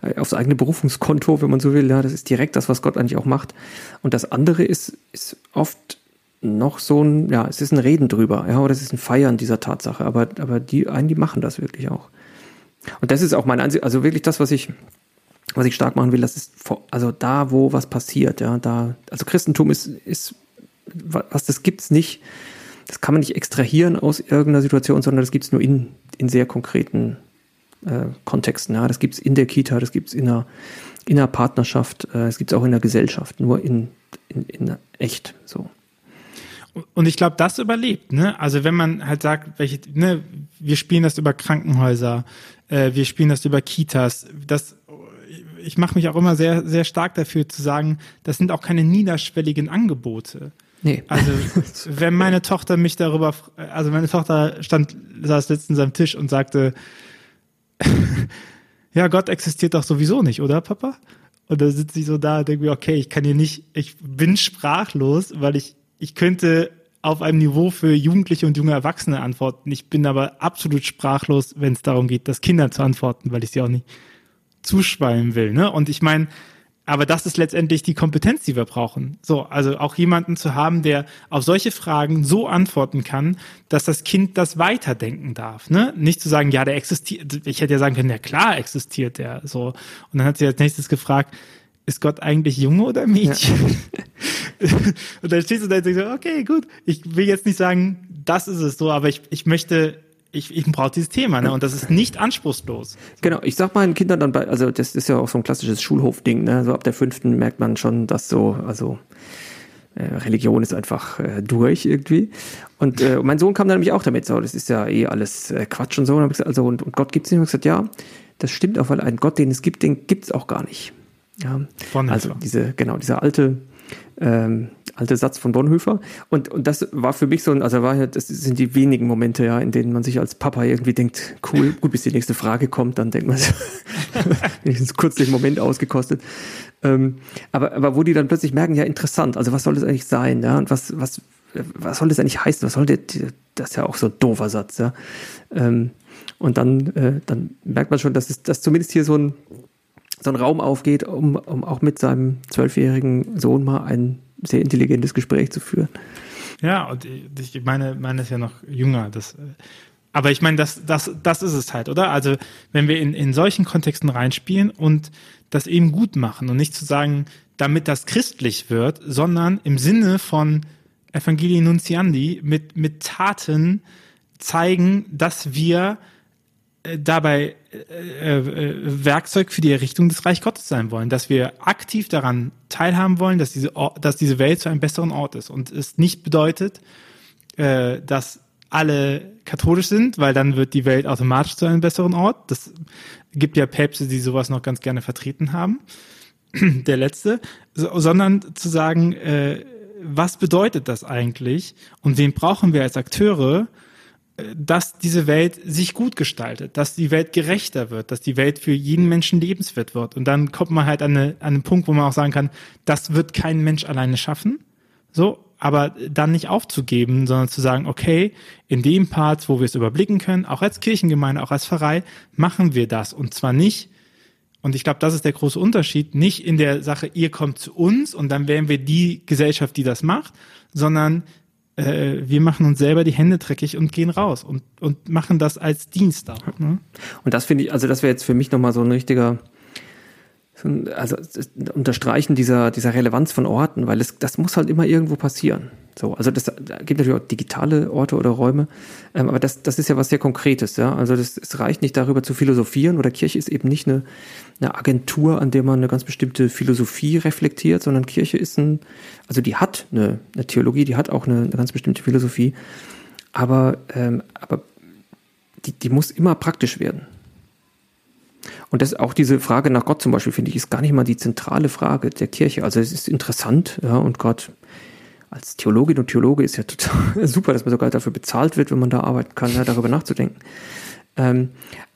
äh, aufs eigene Berufungskonto, wenn man so will. Ja, das ist direkt das, was Gott eigentlich auch macht. Und das andere ist, ist oft noch so ein, ja, es ist ein Reden drüber, ja, oder es ist ein Feiern dieser Tatsache. Aber, aber die einen, die machen das wirklich auch. Und das ist auch mein Ansicht, also wirklich das, was ich, was ich stark machen will, das ist, also da, wo was passiert, ja, da, also Christentum ist, ist, was das gibt's nicht, das kann man nicht extrahieren aus irgendeiner Situation, sondern das gibt es nur in, in sehr konkreten äh, Kontexten. Ja. Das gibt es in der Kita, das gibt es in einer, in einer Partnerschaft, äh, das gibt es auch in der Gesellschaft, nur in, in, in echt so. Und ich glaube, das überlebt, ne? Also wenn man halt sagt, welche, ne, wir spielen das über Krankenhäuser, äh, wir spielen das über Kitas, das ich mache mich auch immer sehr, sehr stark dafür zu sagen, das sind auch keine niederschwelligen Angebote. Nee. Also, wenn meine Tochter mich darüber, also meine Tochter stand, saß letztens am Tisch und sagte, ja, Gott existiert doch sowieso nicht, oder Papa? Und da sitze ich so da und denke mir, okay, ich kann hier nicht, ich bin sprachlos, weil ich, ich könnte auf einem Niveau für Jugendliche und junge Erwachsene antworten. Ich bin aber absolut sprachlos, wenn es darum geht, das Kinder zu antworten, weil ich sie auch nicht zuschwallen will. Ne? Und ich meine, aber das ist letztendlich die Kompetenz, die wir brauchen. So, also auch jemanden zu haben, der auf solche Fragen so antworten kann, dass das Kind das weiterdenken darf. Ne? Nicht zu sagen, ja, der existiert. Ich hätte ja sagen können, ja klar existiert der. So. Und dann hat sie als nächstes gefragt, ist Gott eigentlich Junge oder Mädchen? Ja. und dann stehst du da und denkst, okay, gut, ich will jetzt nicht sagen, das ist es so, aber ich, ich möchte, ich, ich brauche dieses Thema, ne? Und das ist nicht anspruchslos. Genau, ich sag meinen Kindern dann bei, also das ist ja auch so ein klassisches Schulhofding, ne? So ab der fünften merkt man schon, dass so, also äh, Religion ist einfach äh, durch irgendwie. Und äh, mein Sohn kam dann nämlich auch damit, so, das ist ja eh alles äh, Quatsch und so. Und gesagt, also, und, und Gott gibt's nicht. Und ich gesagt, ja, das stimmt auch, weil einen Gott, den es gibt, den gibt's auch gar nicht. Ja, also diese, genau, dieser alte, ähm, alte Satz von Bonhoeffer. Und, und das war für mich so ein, also war ja, das sind die wenigen Momente, ja, in denen man sich als Papa irgendwie denkt, cool, gut, bis die nächste Frage kommt, dann denkt man, wenigstens kurz den Moment ausgekostet. Ähm, aber, aber wo die dann plötzlich merken, ja, interessant, also was soll das eigentlich sein, ja, und was, was, was soll das eigentlich heißen? Was soll der, das ist ja auch so ein doofer Satz, ja. Ähm, und dann, äh, dann merkt man schon, dass es, dass zumindest hier so ein, so ein Raum aufgeht, um, um auch mit seinem zwölfjährigen Sohn mal ein sehr intelligentes Gespräch zu führen. Ja, und ich meine, meine ist ja noch jünger. Das, aber ich meine, das, das, das ist es halt, oder? Also, wenn wir in, in solchen Kontexten reinspielen und das eben gut machen und nicht zu sagen, damit das christlich wird, sondern im Sinne von Evangelii Nunciandi mit, mit Taten zeigen, dass wir dabei äh, äh, Werkzeug für die Errichtung des Reich Gottes sein wollen, dass wir aktiv daran teilhaben wollen, dass diese, dass diese Welt zu einem besseren Ort ist und es nicht bedeutet, äh, dass alle katholisch sind, weil dann wird die Welt automatisch zu einem besseren Ort. Das gibt ja Päpste, die sowas noch ganz gerne vertreten haben. Der letzte, so, sondern zu sagen, äh, was bedeutet das eigentlich und wen brauchen wir als Akteure, dass diese Welt sich gut gestaltet, dass die Welt gerechter wird, dass die Welt für jeden Menschen lebenswert wird. Und dann kommt man halt an, eine, an einen Punkt, wo man auch sagen kann, das wird kein Mensch alleine schaffen. So, aber dann nicht aufzugeben, sondern zu sagen, okay, in dem Part, wo wir es überblicken können, auch als Kirchengemeinde, auch als Pfarrei, machen wir das. Und zwar nicht, und ich glaube, das ist der große Unterschied, nicht in der Sache, ihr kommt zu uns und dann wären wir die Gesellschaft, die das macht, sondern äh, wir machen uns selber die Hände dreckig und gehen raus und, und machen das als Dienst auch. Ne? Und das finde ich, also das wäre jetzt für mich nochmal so ein richtiger, so ein, also Unterstreichen dieser, dieser Relevanz von Orten, weil es, das muss halt immer irgendwo passieren. So, also das da gibt natürlich auch digitale Orte oder Räume, ähm, aber das, das ist ja was sehr Konkretes, ja. Also das, es reicht nicht darüber zu philosophieren oder Kirche ist eben nicht eine, eine Agentur, an der man eine ganz bestimmte Philosophie reflektiert, sondern Kirche ist ein, also die hat eine, eine Theologie, die hat auch eine, eine ganz bestimmte Philosophie, aber, ähm, aber die, die muss immer praktisch werden. Und das auch diese Frage nach Gott zum Beispiel, finde ich, ist gar nicht mal die zentrale Frage der Kirche. Also es ist interessant, ja, und Gott als Theologin und Theologe ist ja total super, dass man sogar dafür bezahlt wird, wenn man da arbeiten kann, ja, darüber nachzudenken. Ähm,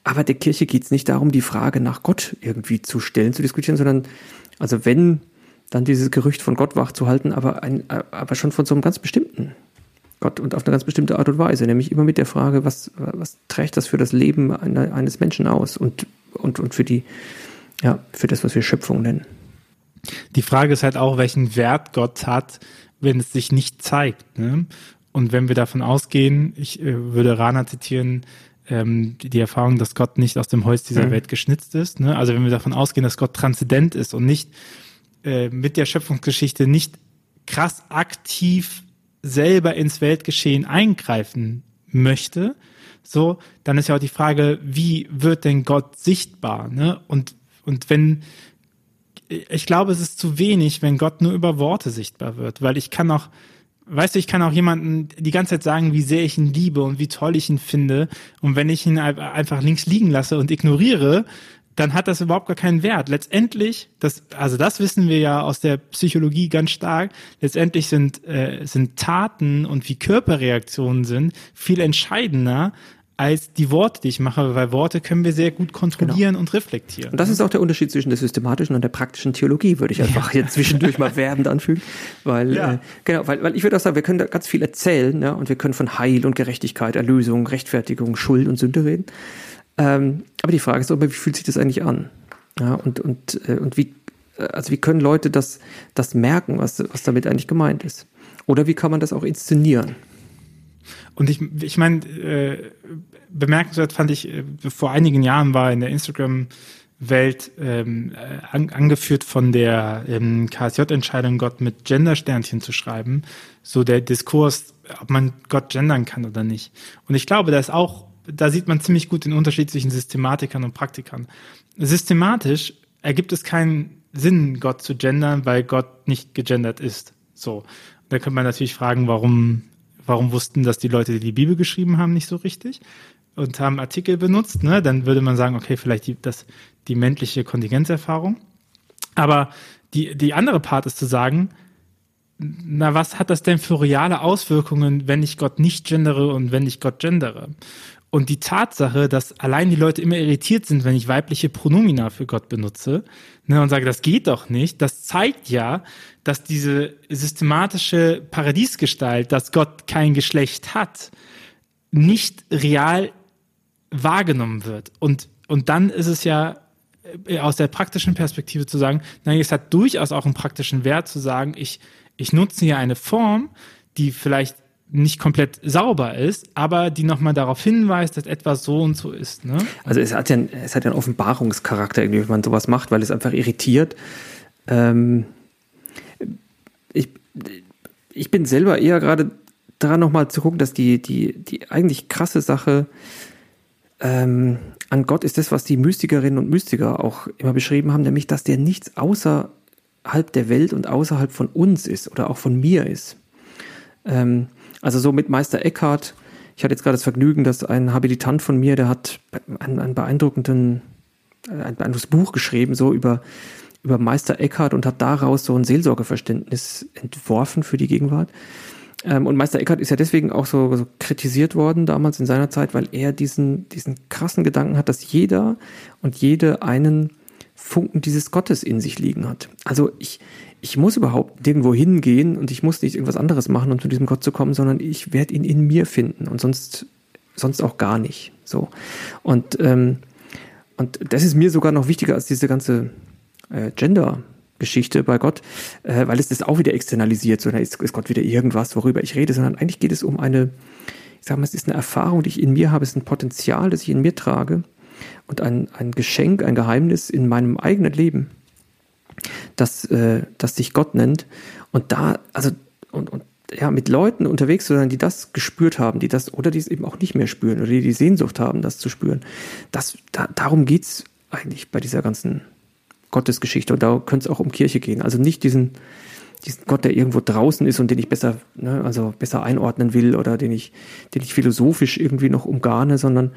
aber der Kirche geht es nicht darum, die Frage nach Gott irgendwie zu stellen, zu diskutieren, sondern also wenn, dann dieses Gerücht von Gott wachzuhalten, aber, ein, aber schon von so einem ganz bestimmten Gott und auf eine ganz bestimmte Art und Weise, nämlich immer mit der Frage, was, was trägt das für das Leben eines Menschen aus und, und, und für die, ja, für das, was wir Schöpfung nennen. Die Frage ist halt auch, welchen Wert Gott hat, wenn es sich nicht zeigt. Ne? Und wenn wir davon ausgehen, ich äh, würde Rana zitieren, ähm, die, Erfahrung, dass Gott nicht aus dem Holz dieser mhm. Welt geschnitzt ist. Ne? Also wenn wir davon ausgehen, dass Gott transzendent ist und nicht äh, mit der Schöpfungsgeschichte nicht krass aktiv selber ins Weltgeschehen eingreifen möchte, so, dann ist ja auch die Frage, wie wird denn Gott sichtbar? Ne? Und, und wenn, ich glaube, es ist zu wenig, wenn Gott nur über Worte sichtbar wird, weil ich kann auch, weißt du, ich kann auch jemanden die ganze Zeit sagen, wie sehr ich ihn liebe und wie toll ich ihn finde. Und wenn ich ihn einfach links liegen lasse und ignoriere, dann hat das überhaupt gar keinen Wert. Letztendlich, das, also das wissen wir ja aus der Psychologie ganz stark, letztendlich sind, äh, sind Taten und wie Körperreaktionen sind viel entscheidender als die Worte, die ich mache, weil Worte können wir sehr gut kontrollieren genau. und reflektieren. Und das ist auch der Unterschied zwischen der systematischen und der praktischen Theologie, würde ich einfach ja. jetzt zwischendurch mal werbend anfügen. Weil, ja. äh, genau, weil, weil ich würde auch sagen, wir können da ganz viel erzählen, ja, und wir können von Heil und Gerechtigkeit, Erlösung, Rechtfertigung, Schuld und Sünde reden. Ähm, aber die Frage ist auch, wie fühlt sich das eigentlich an? Ja, und, und, äh, und wie, äh, also wie können Leute das, das merken, was, was damit eigentlich gemeint ist? Oder wie kann man das auch inszenieren? Und ich, ich meine, äh, bemerkenswert fand ich, äh, vor einigen Jahren war in der Instagram Welt ähm, äh, an, angeführt von der ähm, KSJ-Entscheidung, Gott mit Gender-Sternchen zu schreiben, so der Diskurs, ob man Gott gendern kann oder nicht. Und ich glaube, da ist auch, da sieht man ziemlich gut den Unterschied zwischen Systematikern und Praktikern. Systematisch ergibt es keinen Sinn, Gott zu gendern, weil Gott nicht gegendert ist. So. Da könnte man natürlich fragen, warum warum wussten das die Leute, die die Bibel geschrieben haben, nicht so richtig und haben Artikel benutzt, ne? dann würde man sagen, okay, vielleicht die, das, die männliche Kontingenzerfahrung. Aber die, die andere Part ist zu sagen, na, was hat das denn für reale Auswirkungen, wenn ich Gott nicht gendere und wenn ich Gott gendere? Und die Tatsache, dass allein die Leute immer irritiert sind, wenn ich weibliche Pronomina für Gott benutze ne, und sage, das geht doch nicht, das zeigt ja, dass diese systematische Paradiesgestalt, dass Gott kein Geschlecht hat, nicht real wahrgenommen wird. Und, und dann ist es ja äh, aus der praktischen Perspektive zu sagen, nein, es hat durchaus auch einen praktischen Wert zu sagen, ich, ich nutze hier eine Form, die vielleicht nicht komplett sauber ist, aber die nochmal darauf hinweist, dass etwas so und so ist. Ne? Also es hat ja, es hat einen Offenbarungscharakter, irgendwie, wenn man sowas macht, weil es einfach irritiert. Ähm, ich, ich bin selber eher gerade dran, nochmal zu gucken, dass die, die, die eigentlich krasse Sache ähm, an Gott ist das, was die Mystikerinnen und Mystiker auch immer beschrieben haben, nämlich, dass der nichts außerhalb der Welt und außerhalb von uns ist oder auch von mir ist. Ähm, also so mit Meister Eckhart. Ich hatte jetzt gerade das Vergnügen, dass ein Habilitant von mir, der hat einen, einen beeindruckenden, äh, ein beeindruckendes Buch geschrieben, so über, über Meister Eckhart und hat daraus so ein Seelsorgeverständnis entworfen für die Gegenwart. Ähm, und Meister Eckhart ist ja deswegen auch so, so kritisiert worden damals in seiner Zeit, weil er diesen, diesen krassen Gedanken hat, dass jeder und jede einen Funken dieses Gottes in sich liegen hat. Also ich, ich muss überhaupt nirgendwo hingehen und ich muss nicht irgendwas anderes machen, um zu diesem Gott zu kommen, sondern ich werde ihn in mir finden und sonst, sonst auch gar nicht. So. Und, ähm, und das ist mir sogar noch wichtiger als diese ganze äh, Gender-Geschichte bei Gott, äh, weil es das auch wieder externalisiert, so da ist, ist Gott wieder irgendwas, worüber ich rede, sondern eigentlich geht es um eine, ich sage mal, es ist eine Erfahrung, die ich in mir habe, es ist ein Potenzial, das ich in mir trage und ein, ein Geschenk, ein Geheimnis in meinem eigenen Leben das, äh, das sich Gott nennt. Und da, also, und, und ja, mit Leuten unterwegs zu sein, die das gespürt haben, die das, oder die es eben auch nicht mehr spüren, oder die die Sehnsucht haben, das zu spüren. Das, da, darum geht's eigentlich bei dieser ganzen Gottesgeschichte. Und da könnte es auch um Kirche gehen. Also nicht diesen, diesen Gott, der irgendwo draußen ist und den ich besser, ne, also besser einordnen will oder den ich, den ich philosophisch irgendwie noch umgarne, sondern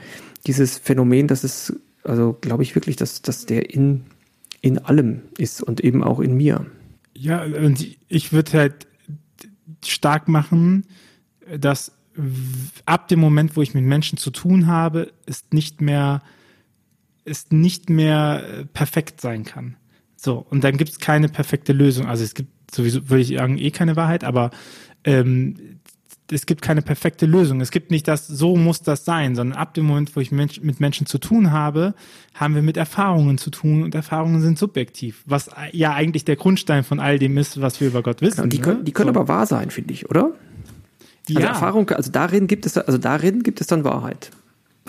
dieses Phänomen, dass es, also glaube ich wirklich, dass, dass der in in allem ist und eben auch in mir. Ja, und ich würde halt stark machen, dass ab dem Moment, wo ich mit Menschen zu tun habe, ist nicht mehr, ist nicht mehr perfekt sein kann. So, und dann gibt es keine perfekte Lösung. Also es gibt sowieso, würde ich sagen, eh keine Wahrheit, aber ähm, es gibt keine perfekte Lösung. Es gibt nicht das, so muss das sein, sondern ab dem Moment, wo ich mit Menschen zu tun habe, haben wir mit Erfahrungen zu tun und Erfahrungen sind subjektiv, was ja eigentlich der Grundstein von all dem ist, was wir über Gott wissen. Genau, die können, die können so. aber wahr sein, finde ich, oder? Also ja. Erfahrung, also darin gibt es, also darin gibt es dann Wahrheit.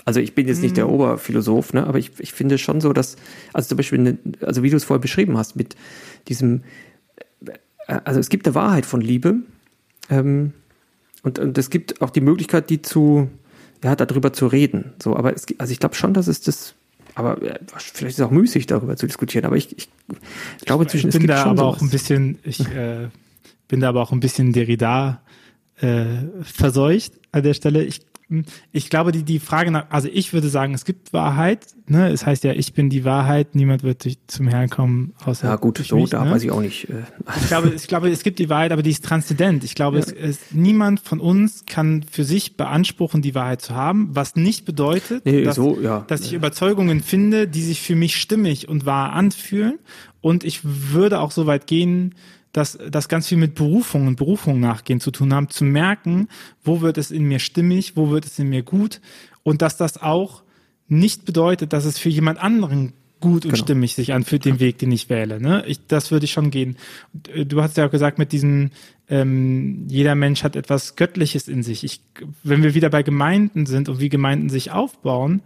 Also ich bin jetzt nicht der mhm. Oberphilosoph, ne, aber ich, ich finde schon so, dass, also zum Beispiel, also wie du es vorher beschrieben hast, mit diesem, äh, also es gibt eine Wahrheit von Liebe, ähm, und, und es gibt auch die Möglichkeit, die zu, ja, darüber zu reden. So, aber es, also ich glaube schon, dass es das, aber vielleicht ist es auch müßig, darüber zu diskutieren. Aber ich, ich, glaube, zwischen ich bin es gibt da aber sowas. auch ein bisschen, ich äh, bin da aber auch ein bisschen Derrida äh, verseucht an der Stelle. Ich ich glaube, die, die Frage nach, also ich würde sagen, es gibt Wahrheit, ne? Es heißt ja, ich bin die Wahrheit, niemand wird zum Herrn kommen, außer. Ja, gut, so, mich, da ne? weiß ich auch nicht. Äh. Ich glaube, ich glaube, es gibt die Wahrheit, aber die ist transzendent. Ich glaube, ja. es, es, niemand von uns kann für sich beanspruchen, die Wahrheit zu haben, was nicht bedeutet, nee, dass, so, ja. dass ich Überzeugungen finde, die sich für mich stimmig und wahr anfühlen. Und ich würde auch so weit gehen, dass das ganz viel mit Berufung und Berufung nachgehen zu tun haben, zu merken, wo wird es in mir stimmig, wo wird es in mir gut und dass das auch nicht bedeutet, dass es für jemand anderen gut und genau. stimmig sich anfühlt, den Weg, den ich wähle. Ne? Ich, das würde ich schon gehen. Äh, du hast ja auch gesagt, mit diesen, ähm, jeder Mensch hat etwas Göttliches in sich. Ich, wenn wir wieder bei Gemeinden sind und wie Gemeinden sich aufbauen,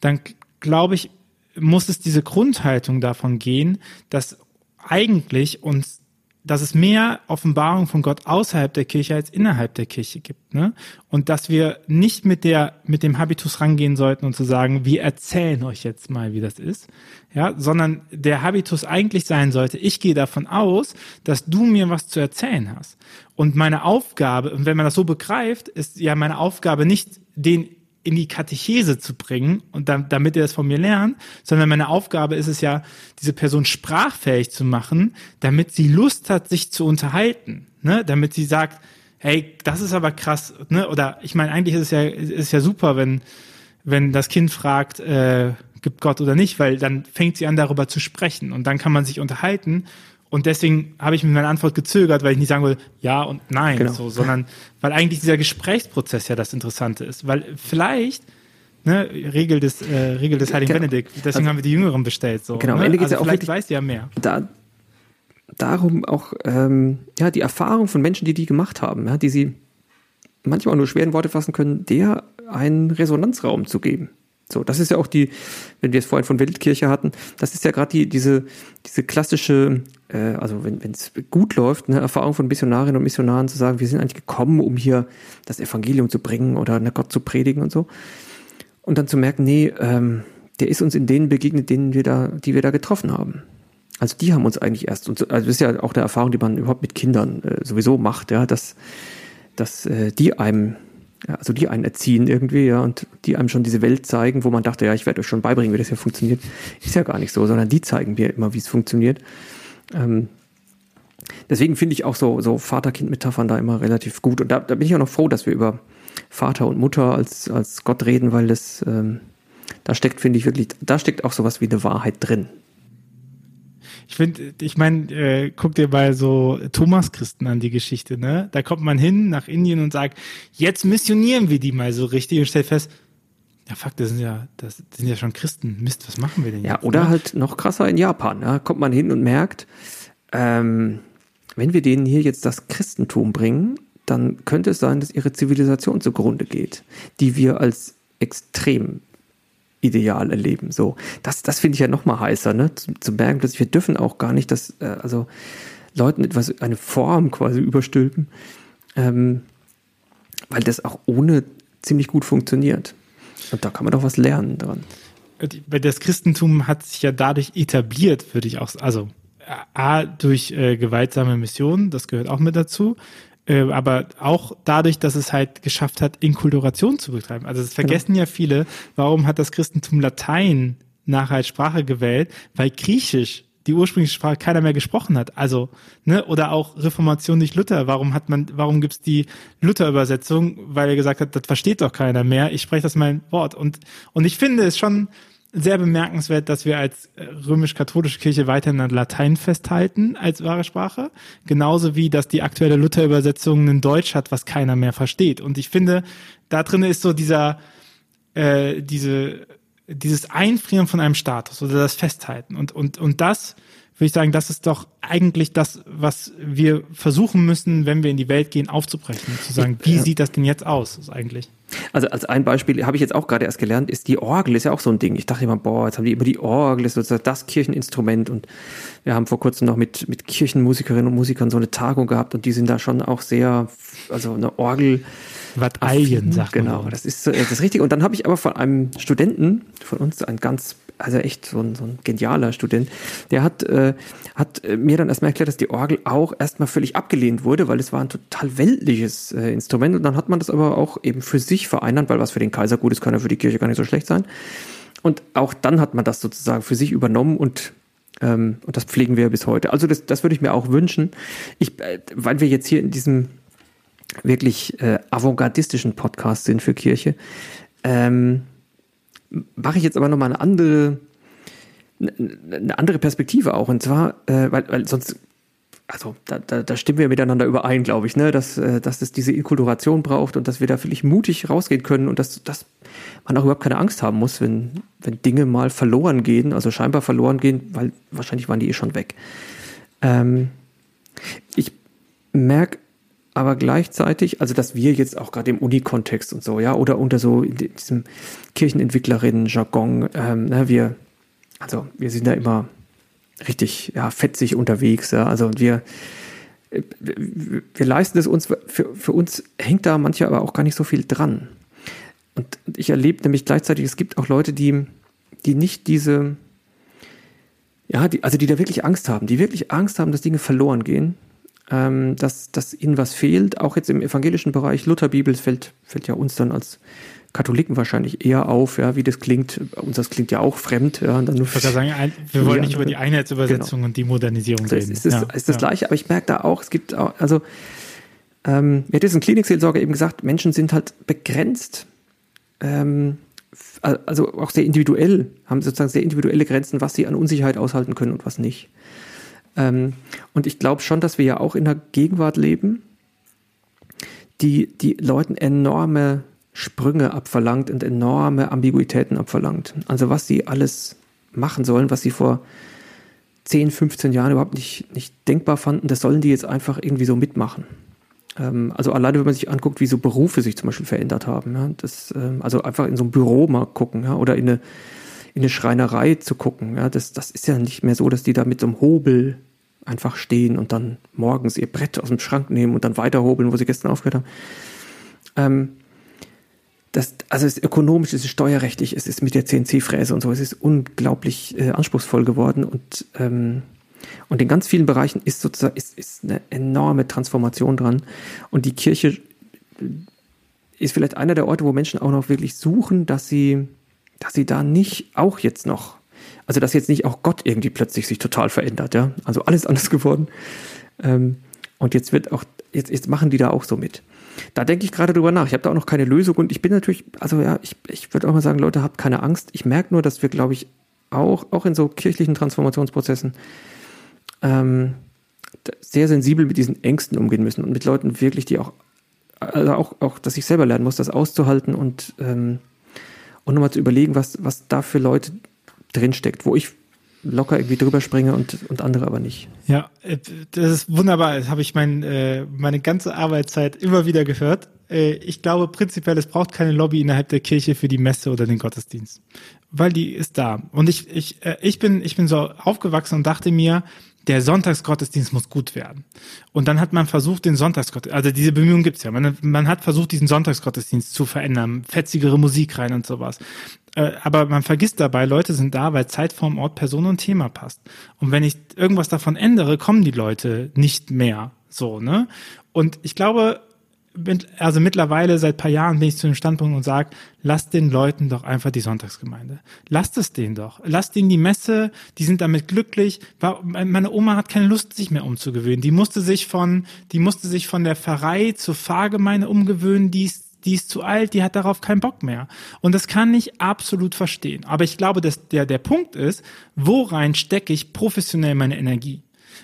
dann glaube ich, muss es diese Grundhaltung davon gehen, dass eigentlich uns dass es mehr Offenbarung von Gott außerhalb der Kirche als innerhalb der Kirche gibt, ne? Und dass wir nicht mit der, mit dem Habitus rangehen sollten und zu sagen, wir erzählen euch jetzt mal, wie das ist, ja, sondern der Habitus eigentlich sein sollte, ich gehe davon aus, dass du mir was zu erzählen hast. Und meine Aufgabe, wenn man das so begreift, ist ja meine Aufgabe nicht, den in die Katechese zu bringen und dann, damit er das von mir lernt, sondern meine Aufgabe ist es ja, diese Person sprachfähig zu machen, damit sie Lust hat, sich zu unterhalten, ne? damit sie sagt, hey, das ist aber krass, ne? Oder ich meine, eigentlich ist es ja, ist ja super, wenn, wenn das Kind fragt, äh, gibt Gott oder nicht, weil dann fängt sie an, darüber zu sprechen und dann kann man sich unterhalten und deswegen habe ich mit meiner Antwort gezögert, weil ich nicht sagen will, ja und nein, genau. so, sondern weil eigentlich dieser Gesprächsprozess ja das Interessante ist. Weil vielleicht, ne, Regel des, äh, Regel des Heiligen genau. Benedikt, deswegen also, haben wir die Jüngeren bestellt. So, genau, am ne? Ende geht's also ja auch vielleicht weiß ja mehr. Da, darum auch ähm, ja, die Erfahrung von Menschen, die die gemacht haben, ja, die sie manchmal auch nur schwer in Worte fassen können, der einen Resonanzraum zu geben. So, das ist ja auch die, wenn wir es vorhin von Weltkirche hatten, das ist ja gerade die, diese, diese klassische, äh, also wenn es gut läuft, eine Erfahrung von Missionarinnen und Missionaren zu sagen, wir sind eigentlich gekommen, um hier das Evangelium zu bringen oder eine Gott zu predigen und so. Und dann zu merken, nee, ähm, der ist uns in denen begegnet, denen wir da, die wir da getroffen haben. Also die haben uns eigentlich erst, und so, also das ist ja auch eine Erfahrung, die man überhaupt mit Kindern äh, sowieso macht, ja, dass, dass äh, die einem ja, also die einen erziehen irgendwie, ja, und die einem schon diese Welt zeigen, wo man dachte, ja, ich werde euch schon beibringen, wie das hier funktioniert. Ist ja gar nicht so, sondern die zeigen mir immer, wie es funktioniert. Ähm, deswegen finde ich auch so, so Vater-Kind-Metaphern da immer relativ gut. Und da, da bin ich auch noch froh, dass wir über Vater und Mutter als, als Gott reden, weil das, ähm, da steckt, finde ich wirklich, da steckt auch sowas wie eine Wahrheit drin. Ich finde, ich meine, äh, guck dir mal so Thomas-Christen an die Geschichte, ne? Da kommt man hin nach Indien und sagt, jetzt missionieren wir die mal so richtig und stellt fest, ja, fuck, das sind ja, das sind ja schon Christen. Mist, was machen wir denn jetzt? Ja, oder ne? halt noch krasser in Japan, ne? kommt man hin und merkt, ähm, wenn wir denen hier jetzt das Christentum bringen, dann könnte es sein, dass ihre Zivilisation zugrunde geht, die wir als extrem ideal erleben. So, das, das finde ich ja noch mal heißer, ne? Zu, zu merken, dass wir dürfen auch gar nicht, dass äh, also Leuten etwas eine Form quasi überstülpen, ähm, weil das auch ohne ziemlich gut funktioniert. Und da kann man doch was lernen dran. Das Christentum hat sich ja dadurch etabliert, würde ich auch, also A, durch äh, gewaltsame Missionen, das gehört auch mit dazu, äh, aber auch dadurch, dass es halt geschafft hat, Inkulturation zu betreiben. Also es vergessen genau. ja viele, warum hat das Christentum Latein nachher als Sprache gewählt? Weil Griechisch die ursprüngliche Sprache keiner mehr gesprochen hat. Also, ne, oder auch Reformation durch Luther. Warum hat man, warum gibt's die Luther-Übersetzung? Weil er gesagt hat, das versteht doch keiner mehr. Ich spreche das mein Wort. Und, und ich finde es schon sehr bemerkenswert, dass wir als äh, römisch-katholische Kirche weiterhin an Latein festhalten als wahre Sprache. Genauso wie, dass die aktuelle Luther-Übersetzung ein Deutsch hat, was keiner mehr versteht. Und ich finde, da drin ist so dieser, äh, diese, dieses Einfrieren von einem Status oder das Festhalten. Und, und, und das, würde ich sagen, das ist doch eigentlich das, was wir versuchen müssen, wenn wir in die Welt gehen, aufzubrechen. Zu sagen, wie ja. sieht das denn jetzt aus, ist eigentlich? Also als ein Beispiel habe ich jetzt auch gerade erst gelernt, ist die Orgel, ist ja auch so ein Ding. Ich dachte immer, boah, jetzt haben die immer die Orgel, ist sozusagen das Kircheninstrument und wir haben vor kurzem noch mit, mit Kirchenmusikerinnen und Musikern so eine Tagung gehabt und die sind da schon auch sehr, also eine Orgel. Was Alien, sagt Genau, das ist äh, das ist richtig. Und dann habe ich aber von einem Studenten von uns, ein ganz also echt so ein, so ein genialer Student, der hat, äh, hat mir dann erstmal erklärt, dass die Orgel auch erstmal völlig abgelehnt wurde, weil es war ein total weltliches äh, Instrument und dann hat man das aber auch eben für sich sich vereinnahmen, weil was für den Kaiser gut ist, kann ja für die Kirche gar nicht so schlecht sein. Und auch dann hat man das sozusagen für sich übernommen und ähm, und das pflegen wir bis heute. Also das, das würde ich mir auch wünschen. Ich, äh, weil wir jetzt hier in diesem wirklich äh, avantgardistischen Podcast sind für Kirche, ähm, mache ich jetzt aber nochmal eine andere, eine andere Perspektive auch. Und zwar, äh, weil, weil sonst also da, da, da stimmen wir miteinander überein, glaube ich, ne? dass, äh, dass es diese Inkulturation braucht und dass wir da vielleicht mutig rausgehen können und dass, dass man auch überhaupt keine Angst haben muss, wenn, wenn Dinge mal verloren gehen, also scheinbar verloren gehen, weil wahrscheinlich waren die eh schon weg. Ähm, ich merke aber gleichzeitig, also dass wir jetzt auch gerade im Uni-Kontext und so, ja, oder unter so diesem Kirchenentwicklerinnen-Jargon, ähm, ne, wir, also wir sind da immer richtig ja, fetzig unterwegs. Ja. Also wir, wir leisten es uns, für, für uns hängt da manchmal aber auch gar nicht so viel dran. Und ich erlebe nämlich gleichzeitig, es gibt auch Leute, die, die nicht diese, ja, die, also die da wirklich Angst haben, die wirklich Angst haben, dass Dinge verloren gehen, ähm, dass, dass ihnen was fehlt. Auch jetzt im evangelischen Bereich, Lutherbibel fällt, fällt ja uns dann als Katholiken wahrscheinlich eher auf, ja, wie das klingt. Uns das klingt ja auch fremd. Ja, und dann nur ich würde sagen, ein, wir wollen nicht über die Einheitsübersetzung genau. und die Modernisierung also reden. Es ist, ja, ist das ja. Gleiche, aber ich merke da auch, es gibt auch, also ähm, mir hat jetzt ein Klinikseelsorger eben gesagt, Menschen sind halt begrenzt, ähm, also auch sehr individuell, haben sozusagen sehr individuelle Grenzen, was sie an Unsicherheit aushalten können und was nicht. Ähm, und ich glaube schon, dass wir ja auch in der Gegenwart leben, die, die Leuten enorme Sprünge abverlangt und enorme Ambiguitäten abverlangt. Also was sie alles machen sollen, was sie vor 10, 15 Jahren überhaupt nicht, nicht denkbar fanden, das sollen die jetzt einfach irgendwie so mitmachen. Ähm, also alleine, wenn man sich anguckt, wie so Berufe sich zum Beispiel verändert haben. Ja, das, ähm, also einfach in so ein Büro mal gucken ja, oder in eine, in eine Schreinerei zu gucken. Ja, das, das ist ja nicht mehr so, dass die da mit so einem Hobel einfach stehen und dann morgens ihr Brett aus dem Schrank nehmen und dann weiterhobeln, wo sie gestern aufgehört haben. Ähm, das, also es ist ökonomisch, es ist steuerrechtlich, es ist mit der CNC-Fräse und so, es ist unglaublich äh, anspruchsvoll geworden und, ähm, und in ganz vielen Bereichen ist sozusagen ist, ist eine enorme Transformation dran. Und die Kirche ist vielleicht einer der Orte, wo Menschen auch noch wirklich suchen, dass sie, dass sie da nicht auch jetzt noch, also dass jetzt nicht auch Gott irgendwie plötzlich sich total verändert, ja. Also alles anders geworden. Ähm, und jetzt wird auch, jetzt, jetzt machen die da auch so mit. Da denke ich gerade drüber nach. Ich habe da auch noch keine Lösung und ich bin natürlich, also ja, ich, ich würde auch mal sagen, Leute, habt keine Angst. Ich merke nur, dass wir, glaube ich, auch, auch in so kirchlichen Transformationsprozessen ähm, sehr sensibel mit diesen Ängsten umgehen müssen und mit Leuten wirklich, die auch, also auch, auch, dass ich selber lernen muss, das auszuhalten und, ähm, und nochmal zu überlegen, was, was da für Leute drinsteckt, wo ich locker irgendwie drüber springe und, und andere aber nicht. Ja, äh, das ist wunderbar. Das habe ich mein, äh, meine ganze Arbeitszeit immer wieder gehört. Äh, ich glaube prinzipiell, es braucht keine Lobby innerhalb der Kirche für die Messe oder den Gottesdienst. Weil die ist da. Und ich, ich, äh, ich, bin, ich bin so aufgewachsen und dachte mir, der Sonntagsgottesdienst muss gut werden. Und dann hat man versucht, den Sonntagsgottesdienst, also diese Bemühungen gibt's ja, man, man hat versucht, diesen Sonntagsgottesdienst zu verändern, fetzigere Musik rein und sowas. Äh, aber man vergisst dabei, Leute sind da, weil Zeitform, Ort, Person und Thema passt. Und wenn ich irgendwas davon ändere, kommen die Leute nicht mehr so, ne? Und ich glaube, also mittlerweile seit paar Jahren bin ich zu dem Standpunkt und sage, lasst den Leuten doch einfach die Sonntagsgemeinde. Lasst es denen doch. Lasst ihnen die Messe, die sind damit glücklich. Meine Oma hat keine Lust, sich mehr umzugewöhnen. Die musste sich von, die musste sich von der Pfarrei zur Pfarrgemeinde umgewöhnen, die ist die ist zu alt, die hat darauf keinen Bock mehr. Und das kann ich absolut verstehen. Aber ich glaube, dass der, der Punkt ist, worein stecke ich professionell meine Energie?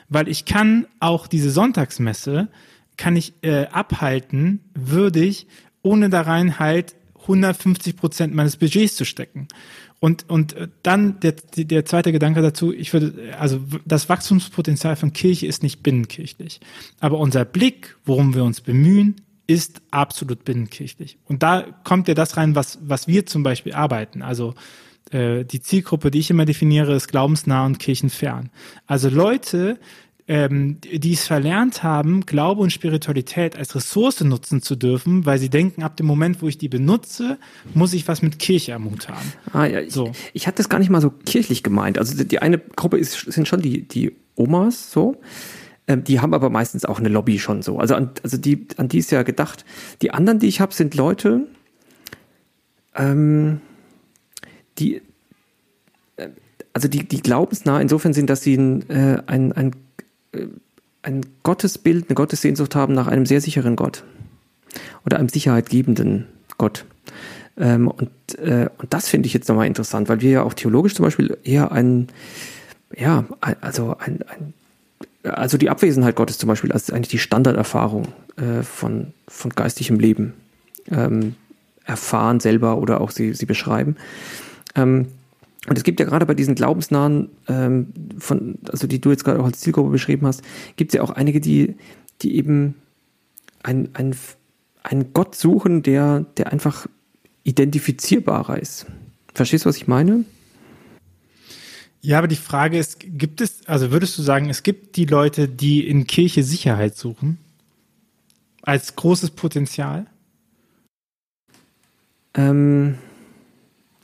Weil ich kann auch diese Sonntagsmesse kann ich äh, abhalten, würdig, ohne da rein halt 150 Prozent meines Budgets zu stecken. Und, und äh, dann der, der zweite Gedanke dazu, ich würde, also das Wachstumspotenzial von Kirche ist nicht binnenkirchlich. Aber unser Blick, worum wir uns bemühen, ist absolut binnenkirchlich. Und da kommt ja das rein, was, was wir zum Beispiel arbeiten. Also äh, die Zielgruppe, die ich immer definiere, ist glaubensnah und kirchenfern. Also Leute, ähm, die es verlernt haben, Glaube und Spiritualität als Ressource nutzen zu dürfen, weil sie denken, ab dem Moment, wo ich die benutze, muss ich was mit Kirche am Hut haben. Ah, ja, so. ich, ich hatte das gar nicht mal so kirchlich gemeint. Also die eine Gruppe ist, sind schon die, die Omas so. Ähm, die haben aber meistens auch eine Lobby schon so. Also, an, also die, an die ist ja gedacht. Die anderen, die ich habe, sind Leute, ähm, die, äh, also die, die glaubensnah insofern sind, dass sie ein, äh, ein, ein, äh, ein Gottesbild, eine Gottessehnsucht haben nach einem sehr sicheren Gott oder einem sicherheitgebenden Gott. Ähm, und, äh, und das finde ich jetzt nochmal interessant, weil wir ja auch theologisch zum Beispiel eher ein, ja, also ein, ein also die Abwesenheit Gottes zum Beispiel als eigentlich die Standarderfahrung äh, von, von geistigem Leben ähm, erfahren selber oder auch sie, sie beschreiben. Ähm, und es gibt ja gerade bei diesen glaubensnahen, ähm, von, also die du jetzt gerade auch als Zielgruppe beschrieben hast, gibt es ja auch einige, die, die eben ein, ein, einen Gott suchen, der, der einfach identifizierbarer ist. Verstehst du, was ich meine? Ja, aber die Frage ist, gibt es, also würdest du sagen, es gibt die Leute, die in Kirche Sicherheit suchen? Als großes Potenzial? Ähm,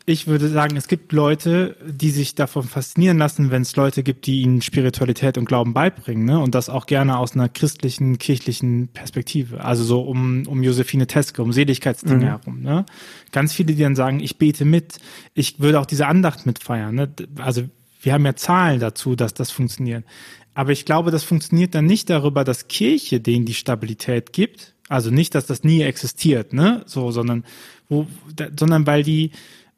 ich würde sagen, es gibt Leute, die sich davon faszinieren lassen, wenn es Leute gibt, die ihnen Spiritualität und Glauben beibringen, ne? Und das auch gerne aus einer christlichen, kirchlichen Perspektive. Also so um, um Josephine Teske, um Seligkeitsdinge mhm. herum, ne? Ganz viele, die dann sagen, ich bete mit, ich würde auch diese Andacht mitfeiern, ne? Also wir haben ja Zahlen dazu, dass das funktioniert. Aber ich glaube, das funktioniert dann nicht darüber, dass Kirche denen die Stabilität gibt. Also nicht, dass das nie existiert, ne? So, sondern wo, sondern weil die,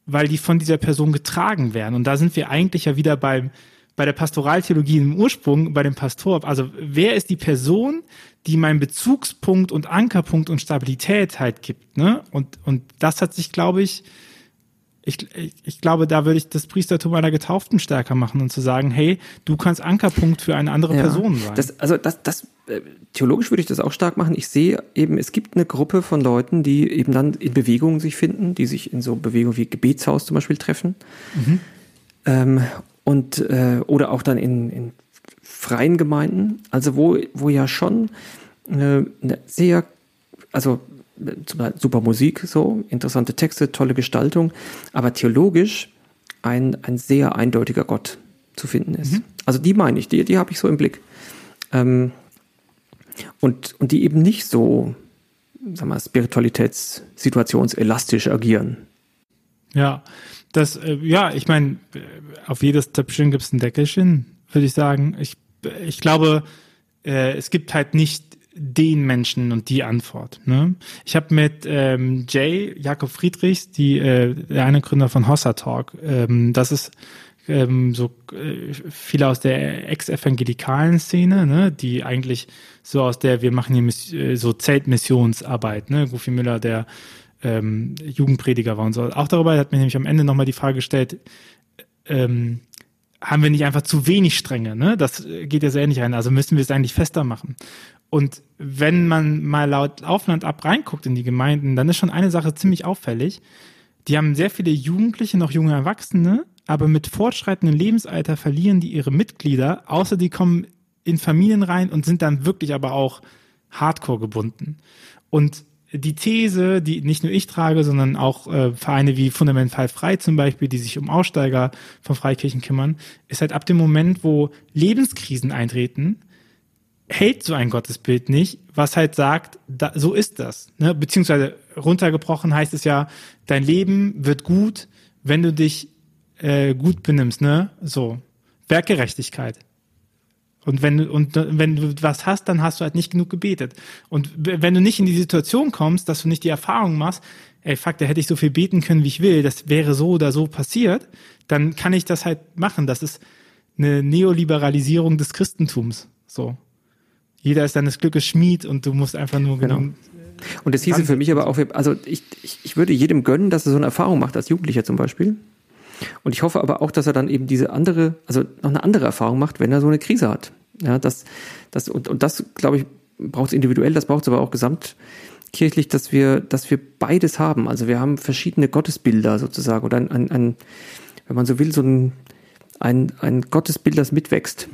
weil die von dieser Person getragen werden. Und da sind wir eigentlich ja wieder beim, bei der Pastoraltheologie im Ursprung, bei dem Pastor. Also wer ist die Person, die meinen Bezugspunkt und Ankerpunkt und Stabilität halt gibt, ne? Und, und das hat sich, glaube ich, ich, ich, ich glaube, da würde ich das Priestertum einer Getauften stärker machen und zu sagen, hey, du kannst Ankerpunkt für eine andere ja, Person sein. Das, also das, das, äh, theologisch würde ich das auch stark machen. Ich sehe eben, es gibt eine Gruppe von Leuten, die eben dann in Bewegung sich finden, die sich in so Bewegungen wie Gebetshaus zum Beispiel treffen. Mhm. Ähm, und, äh, oder auch dann in, in freien Gemeinden, also wo, wo ja schon äh, eine sehr, also super Musik, so, interessante Texte, tolle Gestaltung, aber theologisch ein, ein sehr eindeutiger Gott zu finden ist. Mhm. Also die meine ich, die, die habe ich so im Blick. Ähm, und, und die eben nicht so, sag mal, spiritualitätssituationselastisch agieren. Ja, das, äh, ja, ich meine, auf jedes Töpfchen gibt es ein Deckelchen, würde ich sagen. Ich, ich glaube, äh, es gibt halt nicht den Menschen und die Antwort. Ne? Ich habe mit ähm, Jay, Jakob Friedrichs, die, äh, der eine Gründer von Hossa Talk, ähm, das ist ähm, so äh, viele aus der ex-evangelikalen Szene, ne, die eigentlich so aus der, wir machen hier Miss äh, so Zeltmissionsarbeit, ne, Goofy Müller, der ähm, Jugendprediger war und so. Auch darüber hat mir nämlich am Ende nochmal die Frage gestellt, ähm, haben wir nicht einfach zu wenig Stränge, ne? Das geht ja sehr nicht rein. Also müssen wir es eigentlich fester machen. Und wenn man mal laut Aufland ab reinguckt in die Gemeinden, dann ist schon eine Sache ziemlich auffällig. Die haben sehr viele Jugendliche, noch junge Erwachsene, aber mit fortschreitendem Lebensalter verlieren die ihre Mitglieder, außer die kommen in Familien rein und sind dann wirklich aber auch hardcore gebunden. Und die These, die nicht nur ich trage, sondern auch äh, Vereine wie Fundamental Frei zum Beispiel, die sich um Aussteiger von Freikirchen kümmern, ist halt ab dem Moment, wo Lebenskrisen eintreten, hält so ein Gottesbild nicht, was halt sagt, da, so ist das. Ne? Beziehungsweise runtergebrochen heißt es ja, dein Leben wird gut, wenn du dich äh, gut benimmst, ne? So. Werkgerechtigkeit. Und wenn du, und wenn du was hast, dann hast du halt nicht genug gebetet. Und wenn du nicht in die Situation kommst, dass du nicht die Erfahrung machst, ey, fuck, da hätte ich so viel beten können, wie ich will, das wäre so oder so passiert, dann kann ich das halt machen. Das ist eine Neoliberalisierung des Christentums. So jeder ist deines Glückes Schmied und du musst einfach nur genau. Und das hieße für mich aber auch, also ich, ich, ich würde jedem gönnen, dass er so eine Erfahrung macht, als Jugendlicher zum Beispiel. Und ich hoffe aber auch, dass er dann eben diese andere, also noch eine andere Erfahrung macht, wenn er so eine Krise hat. Ja, das, das, und, und das, glaube ich, braucht es individuell, das braucht es aber auch gesamtkirchlich, dass wir, dass wir beides haben. Also wir haben verschiedene Gottesbilder sozusagen oder ein, ein, ein wenn man so will, so ein, ein, ein Gottesbild, das mitwächst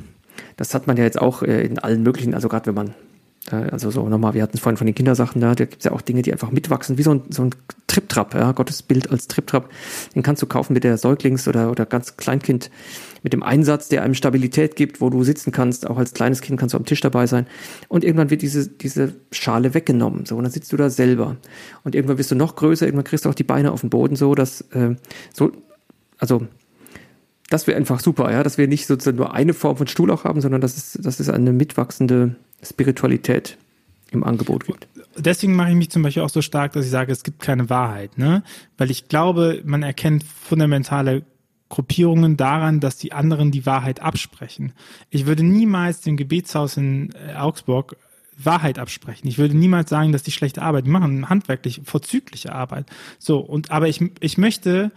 das hat man ja jetzt auch äh, in allen möglichen, also gerade wenn man Also so nochmal, wir hatten es vorhin von den Kindersachen da, da gibt es ja auch Dinge, die einfach mitwachsen, wie so ein, so ein Triptrap, ja, Gottesbild als Triptrap. Den kannst du kaufen mit der Säuglings- oder, oder ganz Kleinkind, mit dem Einsatz, der einem Stabilität gibt, wo du sitzen kannst, auch als kleines Kind kannst du am Tisch dabei sein. Und irgendwann wird diese, diese Schale weggenommen, so, und dann sitzt du da selber. Und irgendwann bist du noch größer, irgendwann kriegst du auch die Beine auf den Boden, so, dass, äh, so, also, das wäre einfach super, ja, dass wir nicht sozusagen nur eine Form von Stuhl auch haben, sondern dass es, dass es eine mitwachsende Spiritualität im Angebot gibt. Deswegen mache ich mich zum Beispiel auch so stark, dass ich sage, es gibt keine Wahrheit, ne? Weil ich glaube, man erkennt fundamentale Gruppierungen daran, dass die anderen die Wahrheit absprechen. Ich würde niemals dem Gebetshaus in äh, Augsburg Wahrheit absprechen. Ich würde niemals sagen, dass die schlechte Arbeit machen, handwerklich vorzügliche Arbeit. So und aber ich ich möchte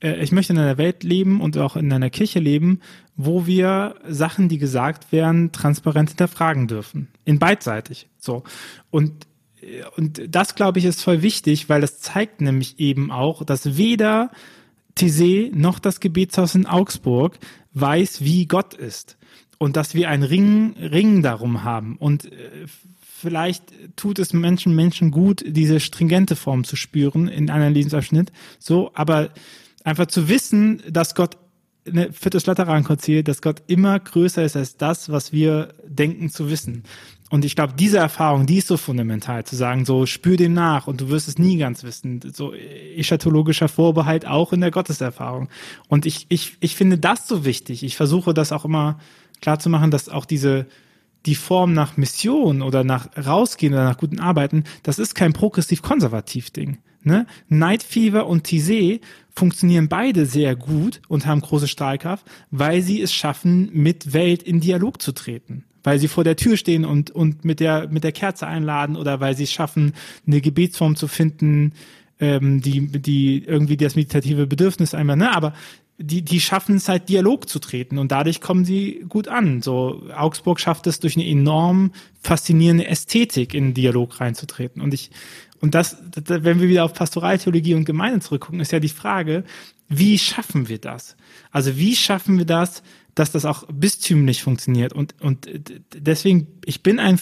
ich möchte in einer Welt leben und auch in einer Kirche leben, wo wir Sachen, die gesagt werden, transparent hinterfragen dürfen. In beidseitig. So. Und, äh, und das, glaube ich, ist voll wichtig, weil das zeigt nämlich eben auch, dass weder Tese noch das Gebetshaus in Augsburg weiß, wie Gott ist. Und dass wir ein Ring, Ring darum haben. Und äh, vielleicht tut es Menschen, Menschen gut, diese stringente Form zu spüren in einem Lebensabschnitt. So, aber einfach zu wissen, dass Gott eine viertes Laterankonzil, dass Gott immer größer ist als das, was wir denken zu wissen. Und ich glaube, diese Erfahrung, die ist so fundamental, zu sagen, so spür dem nach und du wirst es nie ganz wissen. So eschatologischer Vorbehalt auch in der Gotteserfahrung. Und ich, ich, ich finde das so wichtig. Ich versuche das auch immer klar zu machen, dass auch diese, die Form nach Mission oder nach rausgehen oder nach guten Arbeiten, das ist kein progressiv-konservativ Ding. Ne? Night Fever und Tizé funktionieren beide sehr gut und haben große Strahlkraft, weil sie es schaffen, mit Welt in Dialog zu treten. Weil sie vor der Tür stehen und, und mit, der, mit der Kerze einladen oder weil sie es schaffen, eine Gebetsform zu finden, ähm, die, die irgendwie das meditative Bedürfnis einmal, ne? Aber die, die schaffen es halt, Dialog zu treten und dadurch kommen sie gut an. So, Augsburg schafft es durch eine enorm faszinierende Ästhetik in Dialog reinzutreten. Und ich, und das, wenn wir wieder auf Pastoraltheologie und Gemeinde zurückgucken, ist ja die Frage, wie schaffen wir das? Also wie schaffen wir das, dass das auch bistümlich funktioniert? Und, und deswegen, ich bin ein,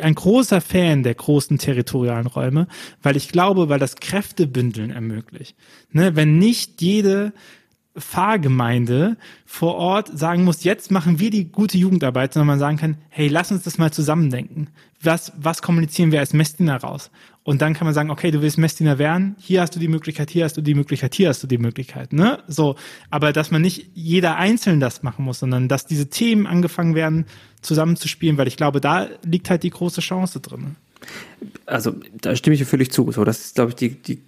ein großer Fan der großen territorialen Räume, weil ich glaube, weil das Kräftebündeln ermöglicht. Ne, wenn nicht jede Pfarrgemeinde vor Ort sagen muss, jetzt machen wir die gute Jugendarbeit, sondern man sagen kann, hey, lass uns das mal zusammendenken. Was, was kommunizieren wir als Messdiener raus? Und dann kann man sagen, okay, du willst Messdiener werden, hier hast du die Möglichkeit, hier hast du die Möglichkeit, hier hast du die Möglichkeit, ne? So. Aber dass man nicht jeder einzeln das machen muss, sondern dass diese Themen angefangen werden, zusammenzuspielen, weil ich glaube, da liegt halt die große Chance drin. Also, da stimme ich dir völlig zu. So, das ist, glaube ich, die, die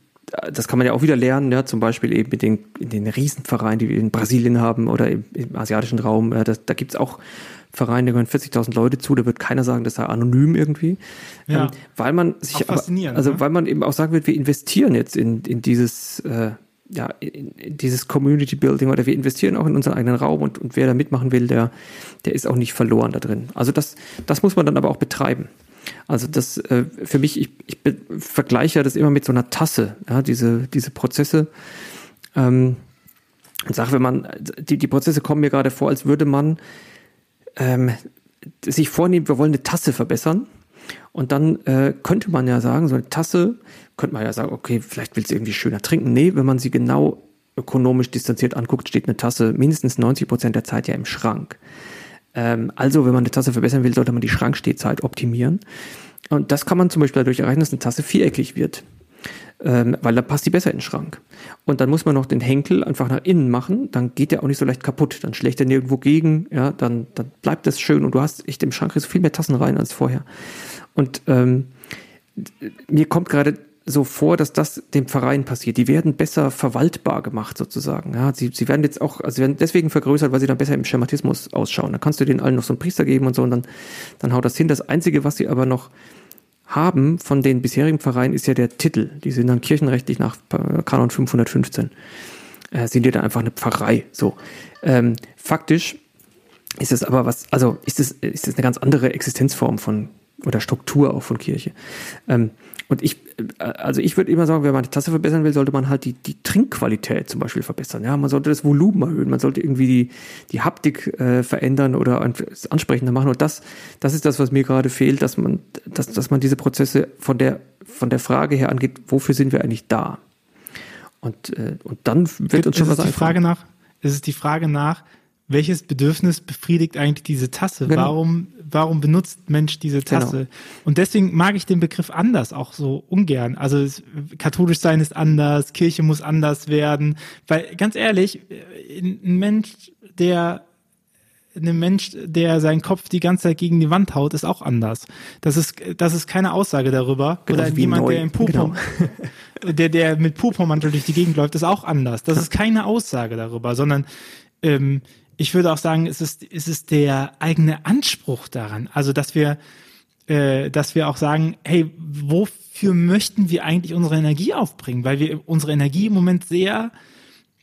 das kann man ja auch wieder lernen, ja, zum Beispiel eben mit den, in den Riesenvereinen, die wir in Brasilien haben oder im, im asiatischen Raum. Ja, das, da gibt's auch Vereine, da gehören 40.000 Leute zu, da wird keiner sagen, das sei anonym irgendwie. Ja, ähm, weil man sich, aber, also ne? weil man eben auch sagen wird, wir investieren jetzt in, in dieses, äh, ja, in, in dieses Community Building oder wir investieren auch in unseren eigenen Raum und, und wer da mitmachen will, der, der ist auch nicht verloren da drin. Also das, das muss man dann aber auch betreiben. Also das äh, für mich, ich, ich vergleiche das immer mit so einer Tasse, ja, diese, diese Prozesse. Ähm, ich sage, wenn man, die, die Prozesse kommen mir gerade vor, als würde man ähm, sich vornehmen, wir wollen eine Tasse verbessern. Und dann äh, könnte man ja sagen, so eine Tasse, könnte man ja sagen, okay, vielleicht willst du irgendwie schöner trinken. Nee, wenn man sie genau ökonomisch distanziert anguckt, steht eine Tasse mindestens 90 Prozent der Zeit ja im Schrank. Ähm, also, wenn man eine Tasse verbessern will, sollte man die Schrankstehzeit optimieren. Und das kann man zum Beispiel dadurch erreichen, dass eine Tasse viereckig wird. Ähm, weil da passt die besser in den Schrank. Und dann muss man noch den Henkel einfach nach innen machen, dann geht der auch nicht so leicht kaputt, dann schlägt er nirgendwo gegen, ja, dann, dann bleibt das schön und du hast echt im Schrank so viel mehr Tassen rein als vorher. Und ähm, mir kommt gerade so vor, dass das dem Verein passiert. Die werden besser verwaltbar gemacht sozusagen. Ja, sie, sie werden jetzt auch, also sie werden deswegen vergrößert, weil sie dann besser im Schematismus ausschauen. Da kannst du denen allen noch so einen Priester geben und so und dann, dann haut das hin. Das Einzige, was sie aber noch haben von den bisherigen Vereinen, ist ja der Titel. Die sind dann kirchenrechtlich nach Kanon 515. Äh, sind die dann einfach eine Pfarrei. So. Ähm, faktisch ist es aber was, also ist es, ist eine ganz andere Existenzform von oder Struktur auch von Kirche. Ähm, und ich, äh, also ich würde immer sagen, wenn man die Tasse verbessern will, sollte man halt die, die Trinkqualität zum Beispiel verbessern. Ja, man sollte das Volumen erhöhen, man sollte irgendwie die, die Haptik äh, verändern oder ansprechender machen. Und das, das ist das, was mir gerade fehlt, dass man, dass, dass man diese Prozesse von der, von der Frage her angeht, wofür sind wir eigentlich da? Und, äh, und dann wird uns schon was die Frage nach, Es ist die Frage nach, welches Bedürfnis befriedigt eigentlich diese Tasse? Genau. Warum, warum benutzt Mensch diese genau. Tasse? Genau. Und deswegen mag ich den Begriff anders auch so ungern. Also es, katholisch sein ist anders, Kirche muss anders werden. Weil ganz ehrlich, ein Mensch, der ein Mensch, der seinen Kopf die ganze Zeit gegen die Wand haut, ist auch anders. Das ist, das ist keine Aussage darüber. Genau, Oder jemand, neu. der im Purpur, genau. der, der mit Purpurmantel durch die Gegend läuft, ist auch anders. Das ist keine Aussage darüber, sondern ähm, ich würde auch sagen, es ist, es ist der eigene Anspruch daran. Also, dass wir, äh, dass wir auch sagen, hey, wofür möchten wir eigentlich unsere Energie aufbringen? Weil wir unsere Energie im Moment sehr,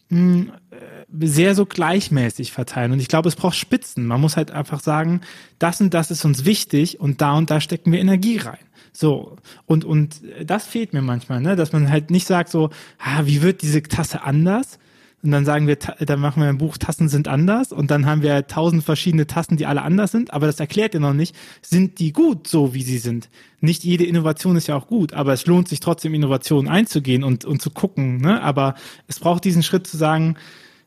mh, hm, äh, sehr so gleichmäßig verteilen. Und ich glaube, es braucht Spitzen. Man muss halt einfach sagen, das und das ist uns wichtig und da und da stecken wir Energie rein. So, und, und das fehlt mir manchmal, ne? dass man halt nicht sagt so, ah, wie wird diese Tasse anders, und dann sagen wir, dann machen wir ein Buch, Tassen sind anders und dann haben wir tausend verschiedene Tassen, die alle anders sind, aber das erklärt ja noch nicht, sind die gut so, wie sie sind. Nicht jede Innovation ist ja auch gut, aber es lohnt sich trotzdem, Innovationen einzugehen und, und zu gucken, ne? aber es braucht diesen Schritt zu sagen,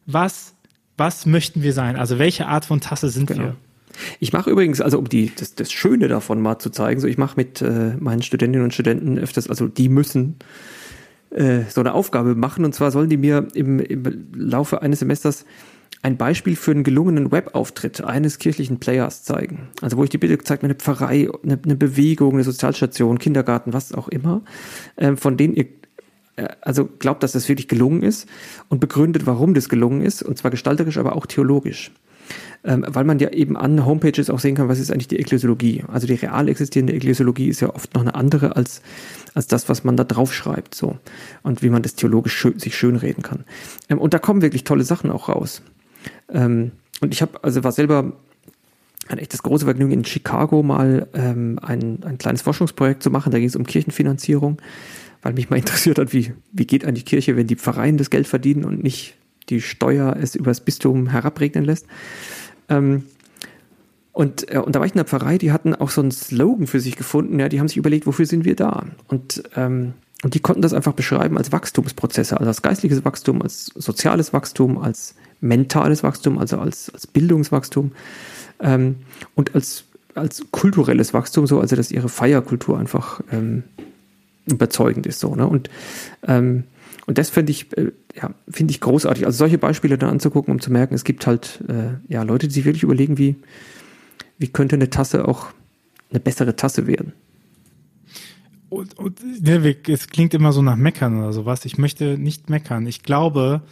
was, was möchten wir sein? Also welche Art von Tasse sind genau. wir? Ich mache übrigens, also um die, das, das Schöne davon mal zu zeigen, so ich mache mit äh, meinen Studentinnen und Studenten öfters, also die müssen äh, so eine Aufgabe machen. Und zwar sollen die mir im, im Laufe eines Semesters ein Beispiel für einen gelungenen Webauftritt eines kirchlichen Players zeigen. Also wo ich die Bitte gezeigt habe, eine Pfarrei, eine, eine Bewegung, eine Sozialstation, Kindergarten, was auch immer, äh, von denen ihr äh, also glaubt, dass das wirklich gelungen ist und begründet, warum das gelungen ist, und zwar gestalterisch, aber auch theologisch ähm, weil man ja eben an Homepages auch sehen kann, was ist eigentlich die Ekklesiologie. Also die real existierende Ekklesiologie ist ja oft noch eine andere als, als das, was man da draufschreibt, so. Und wie man das theologisch schön, sich schönreden kann. Ähm, und da kommen wirklich tolle Sachen auch raus. Ähm, und ich habe, also war selber ein echtes große Vergnügen in Chicago mal ähm, ein, ein kleines Forschungsprojekt zu machen. Da ging es um Kirchenfinanzierung, weil mich mal interessiert hat, wie, wie geht eigentlich Kirche, wenn die Pfarreien das Geld verdienen und nicht die Steuer es übers Bistum herabregnen lässt. Ähm, und, äh, und da war ich in der Pfarrei, die hatten auch so einen Slogan für sich gefunden, ja, die haben sich überlegt, wofür sind wir da? Und, ähm, und die konnten das einfach beschreiben als Wachstumsprozesse, also als geistliches Wachstum, als soziales Wachstum, als mentales Wachstum, also als, als Bildungswachstum ähm, und als, als kulturelles Wachstum, so, also dass ihre Feierkultur einfach ähm, überzeugend ist. So, ne? Und ähm, und das finde ich, äh, ja, finde ich großartig. Also solche Beispiele dann anzugucken, um zu merken, es gibt halt äh, ja Leute, die sich wirklich überlegen, wie, wie könnte eine Tasse auch eine bessere Tasse werden. Und, und ne, es klingt immer so nach Meckern oder sowas. Ich möchte nicht meckern. Ich glaube,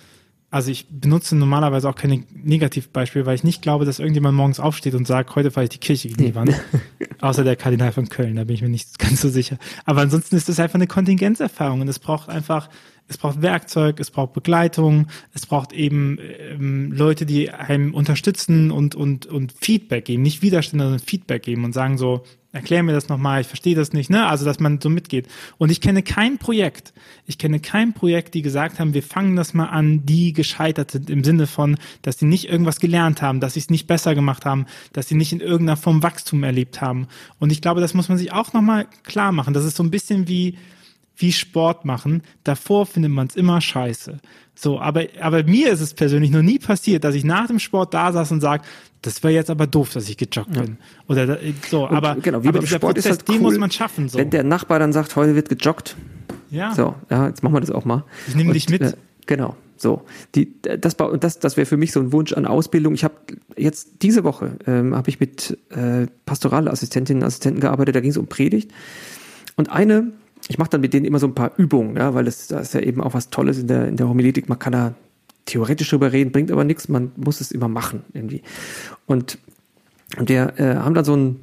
also ich benutze normalerweise auch keine Negativbeispiele, weil ich nicht glaube, dass irgendjemand morgens aufsteht und sagt, heute fahre ich die Kirche gegen die Wand. Außer der Kardinal von Köln, da bin ich mir nicht ganz so sicher. Aber ansonsten ist das einfach eine Kontingenzerfahrung und es braucht einfach es braucht Werkzeug, es braucht Begleitung, es braucht eben ähm, Leute, die einem unterstützen und, und, und Feedback geben, nicht Widerstände, sondern Feedback geben und sagen so, erklär mir das nochmal, ich verstehe das nicht, ne? Also, dass man so mitgeht. Und ich kenne kein Projekt, ich kenne kein Projekt, die gesagt haben, wir fangen das mal an, die gescheitert sind im Sinne von, dass sie nicht irgendwas gelernt haben, dass sie es nicht besser gemacht haben, dass sie nicht in irgendeiner Form Wachstum erlebt haben. Und ich glaube, das muss man sich auch nochmal klar machen. Das ist so ein bisschen wie, wie Sport machen, davor findet man es immer scheiße. So, aber, aber mir ist es persönlich noch nie passiert, dass ich nach dem Sport da saß und sage, das wäre jetzt aber doof, dass ich gejoggt ja. bin. Oder so, und aber, genau, wie aber beim Sport Prozess, ist halt cool, den muss man schaffen. So. Wenn der Nachbar dann sagt, heute wird gejoggt. Ja. So, ja, jetzt machen wir das auch mal. Ich nehme dich mit. Äh, genau. So, die, das, das, das wäre für mich so ein Wunsch an Ausbildung. Ich habe jetzt diese Woche ähm, habe ich mit äh, Pastoralassistentinnen und Assistenten gearbeitet. Da ging es um Predigt und eine ich mache dann mit denen immer so ein paar Übungen, ja, weil das, das ist ja eben auch was Tolles in der, in der Homiletik. Man kann da theoretisch drüber reden, bringt aber nichts, man muss es immer machen irgendwie. Und, und wir äh, haben dann so, ein,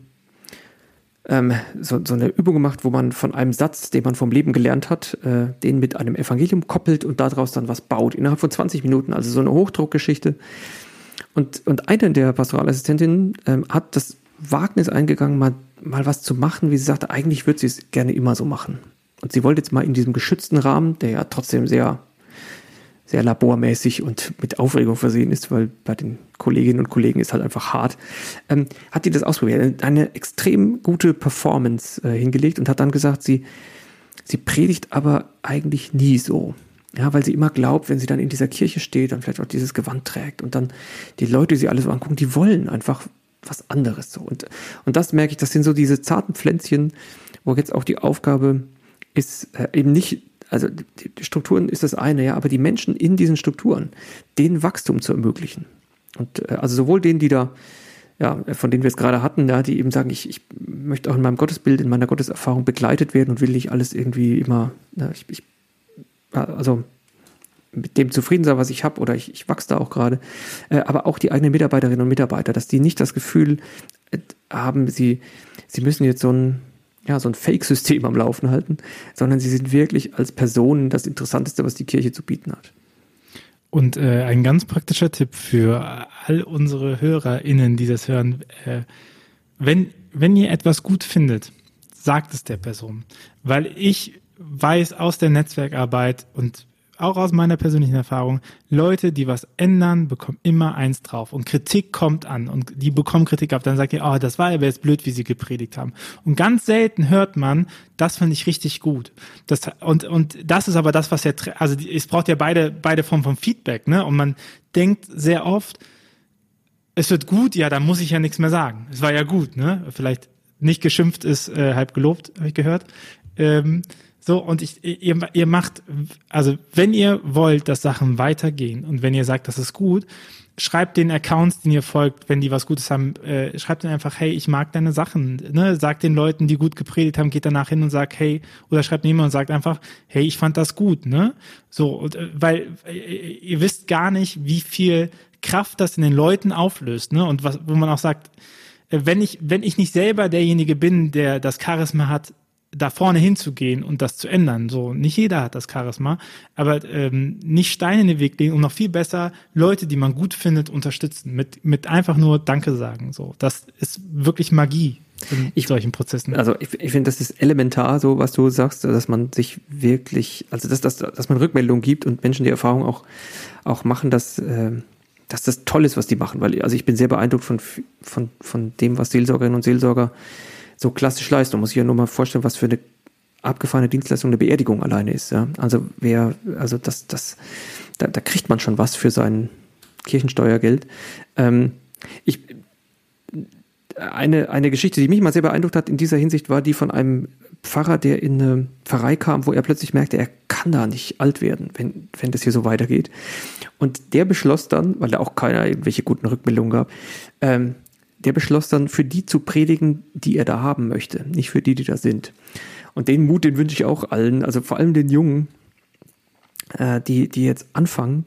ähm, so, so eine Übung gemacht, wo man von einem Satz, den man vom Leben gelernt hat, äh, den mit einem Evangelium koppelt und daraus dann was baut, innerhalb von 20 Minuten, also so eine Hochdruckgeschichte. Und, und eine der Pastoralassistentinnen ähm, hat das Wagnis eingegangen, mal mal was zu machen, wie sie sagte, eigentlich würde sie es gerne immer so machen. Und sie wollte jetzt mal in diesem geschützten Rahmen, der ja trotzdem sehr, sehr labormäßig und mit Aufregung versehen ist, weil bei den Kolleginnen und Kollegen ist halt einfach hart, ähm, hat die das ausprobiert, eine extrem gute Performance äh, hingelegt und hat dann gesagt, sie, sie predigt aber eigentlich nie so. Ja, weil sie immer glaubt, wenn sie dann in dieser Kirche steht und vielleicht auch dieses Gewand trägt und dann die Leute, die sie alles so angucken, die wollen einfach was anderes so. Und, und das merke ich, das sind so diese zarten Pflänzchen, wo jetzt auch die Aufgabe ist, äh, eben nicht, also die, Strukturen ist das eine, ja, aber die Menschen in diesen Strukturen, denen Wachstum zu ermöglichen. Und äh, also sowohl denen, die da, ja, von denen wir es gerade hatten, ja, die eben sagen, ich, ich möchte auch in meinem Gottesbild, in meiner Gotteserfahrung begleitet werden und will nicht alles irgendwie immer, ja, ich, ich also mit dem zufrieden sein, was ich habe, oder ich, ich wachse da auch gerade, äh, aber auch die eigenen Mitarbeiterinnen und Mitarbeiter, dass die nicht das Gefühl haben, sie, sie müssen jetzt so ein, ja, so ein Fake-System am Laufen halten, sondern sie sind wirklich als Personen das Interessanteste, was die Kirche zu bieten hat. Und äh, ein ganz praktischer Tipp für all unsere HörerInnen, die das hören, äh, wenn, wenn ihr etwas gut findet, sagt es der Person. Weil ich weiß aus der Netzwerkarbeit und auch aus meiner persönlichen Erfahrung, Leute, die was ändern, bekommen immer eins drauf. Und Kritik kommt an und die bekommen Kritik ab. Dann sagt ihr, oh, das war aber jetzt blöd, wie sie gepredigt haben. Und ganz selten hört man, das fand ich richtig gut. Das, und, und das ist aber das, was ja, also es braucht ja beide, beide Formen von Feedback, ne? Und man denkt sehr oft, es wird gut, ja, da muss ich ja nichts mehr sagen. Es war ja gut, ne? Vielleicht nicht geschimpft ist äh, halb gelobt, habe ich gehört. Ähm, so, und ich, ihr, ihr macht, also wenn ihr wollt, dass Sachen weitergehen und wenn ihr sagt, das ist gut, schreibt den Accounts, denen ihr folgt, wenn die was Gutes haben, äh, schreibt ihnen einfach, hey, ich mag deine Sachen. Ne? Sagt den Leuten, die gut gepredigt haben, geht danach hin und sagt, hey, oder schreibt niemand und sagt einfach, hey, ich fand das gut, ne? So, und, äh, weil äh, ihr wisst gar nicht, wie viel Kraft das in den Leuten auflöst, ne? Und was, wo man auch sagt, äh, wenn ich, wenn ich nicht selber derjenige bin, der das Charisma hat, da vorne hinzugehen und das zu ändern. So, nicht jeder hat das Charisma, aber ähm, nicht Steine in den Weg legen und noch viel besser Leute, die man gut findet, unterstützen. Mit, mit einfach nur Danke sagen. So, das ist wirklich Magie in ich, solchen Prozessen. Also ich, ich finde, das ist elementar, so was du sagst, dass man sich wirklich, also dass, dass, dass man Rückmeldungen gibt und Menschen die Erfahrung auch, auch machen, dass, äh, dass das toll ist, was die machen. Weil also ich bin sehr beeindruckt von, von, von dem, was Seelsorgerinnen und Seelsorger so klassisch leisten. Man muss sich ja nur mal vorstellen, was für eine abgefahrene Dienstleistung eine Beerdigung alleine ist. Ja? Also wer, also das, das, da, da kriegt man schon was für sein Kirchensteuergeld. Ähm, ich, eine, eine Geschichte, die mich mal sehr beeindruckt hat in dieser Hinsicht, war die von einem Pfarrer, der in eine Pfarrei kam, wo er plötzlich merkte, er kann da nicht alt werden, wenn, wenn das hier so weitergeht. Und der beschloss dann, weil er auch keiner irgendwelche guten Rückmeldungen gab, ähm, der beschloss dann, für die zu predigen, die er da haben möchte, nicht für die, die da sind. Und den Mut, den wünsche ich auch allen, also vor allem den Jungen, äh, die, die jetzt anfangen,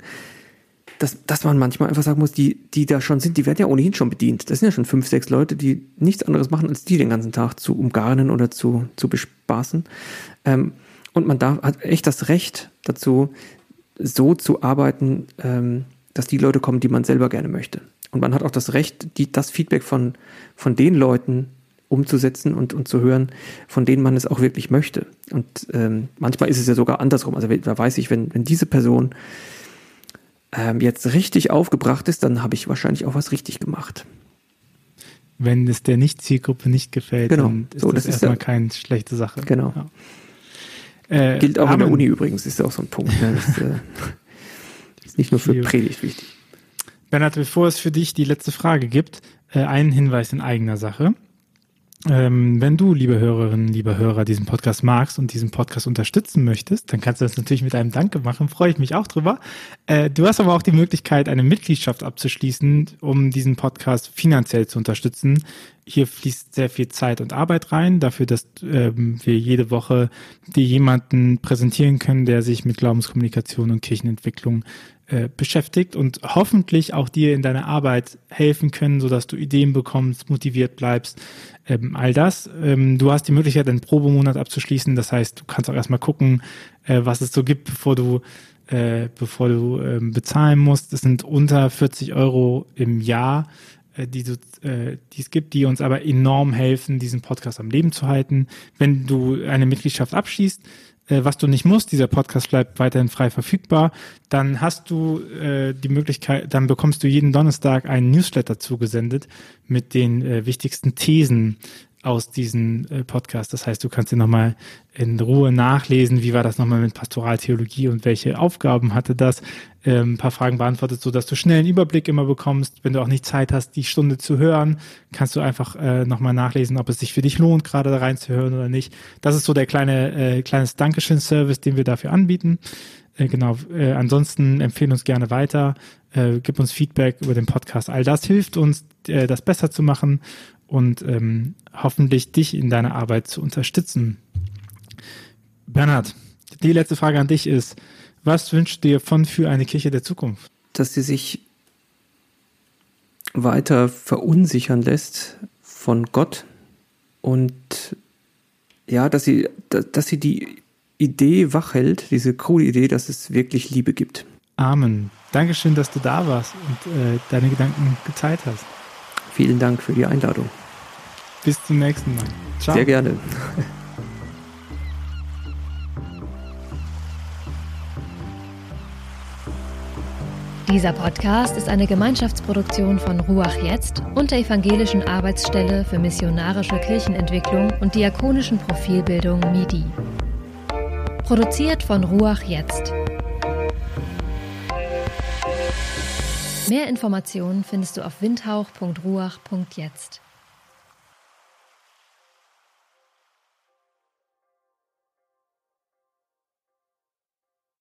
dass, dass man manchmal einfach sagen muss, die, die da schon sind, die werden ja ohnehin schon bedient. Das sind ja schon fünf, sechs Leute, die nichts anderes machen, als die den ganzen Tag zu umgarnen oder zu, zu bespaßen. Ähm, und man darf, hat echt das Recht dazu, so zu arbeiten, ähm, dass die Leute kommen, die man selber gerne möchte. Und man hat auch das Recht, die, das Feedback von, von den Leuten umzusetzen und, und zu hören, von denen man es auch wirklich möchte. Und ähm, manchmal ist es ja sogar andersrum. Also da weiß ich, wenn, wenn diese Person ähm, jetzt richtig aufgebracht ist, dann habe ich wahrscheinlich auch was richtig gemacht. Wenn es der Nicht-Zielgruppe nicht gefällt, genau. dann ist so, das, das erstmal ja, keine schlechte Sache. Genau. Ja. Äh, Gilt auch in der Uni übrigens, ist ja auch so ein Punkt. Ne? Das, äh, ist nicht nur für Predigt wichtig. Bernhard, bevor es für dich die letzte Frage gibt, äh, einen Hinweis in eigener Sache. Ähm, wenn du, liebe Hörerinnen, liebe Hörer, diesen Podcast magst und diesen Podcast unterstützen möchtest, dann kannst du das natürlich mit einem Danke machen, freue ich mich auch drüber. Äh, du hast aber auch die Möglichkeit, eine Mitgliedschaft abzuschließen, um diesen Podcast finanziell zu unterstützen. Hier fließt sehr viel Zeit und Arbeit rein, dafür, dass ähm, wir jede Woche dir jemanden präsentieren können, der sich mit Glaubenskommunikation und Kirchenentwicklung äh, beschäftigt und hoffentlich auch dir in deiner Arbeit helfen können, sodass du Ideen bekommst, motiviert bleibst, ähm, all das. Ähm, du hast die Möglichkeit, einen Probemonat abzuschließen. Das heißt, du kannst auch erstmal gucken, äh, was es so gibt, bevor du äh, bevor du ähm, bezahlen musst. Es sind unter 40 Euro im Jahr äh, die, äh, die es gibt, die uns aber enorm helfen, diesen Podcast am Leben zu halten. Wenn du eine Mitgliedschaft abschließt, was du nicht musst, dieser Podcast bleibt weiterhin frei verfügbar, dann hast du äh, die Möglichkeit, dann bekommst du jeden Donnerstag einen Newsletter zugesendet mit den äh, wichtigsten Thesen aus diesem äh, Podcast. Das heißt, du kannst dir nochmal in Ruhe nachlesen, wie war das nochmal mit Pastoraltheologie und welche Aufgaben hatte das. Ähm, ein paar Fragen beantwortet, so dass du schnell einen Überblick immer bekommst. Wenn du auch nicht Zeit hast, die Stunde zu hören, kannst du einfach äh, nochmal nachlesen, ob es sich für dich lohnt, gerade da reinzuhören oder nicht. Das ist so der kleine, äh, kleines Dankeschön-Service, den wir dafür anbieten. Äh, genau. Äh, ansonsten empfehlen uns gerne weiter. Äh, gib uns Feedback über den Podcast. All das hilft uns, äh, das besser zu machen und ähm, hoffentlich dich in deiner Arbeit zu unterstützen. Bernhard, die letzte Frage an dich ist, was wünschst du dir von für eine Kirche der Zukunft? Dass sie sich weiter verunsichern lässt von Gott und ja, dass sie, dass sie die Idee wachhält, diese coole Idee, dass es wirklich Liebe gibt. Amen. Dankeschön, dass du da warst und äh, deine Gedanken geteilt hast. Vielen Dank für die Einladung. Bis zum nächsten Mal. Ciao. Sehr gerne. Dieser Podcast ist eine Gemeinschaftsproduktion von Ruach Jetzt und der Evangelischen Arbeitsstelle für missionarische Kirchenentwicklung und diakonischen Profilbildung MIDI. Produziert von Ruach Jetzt. Mehr Informationen findest du auf windhauch.ruach.jetzt.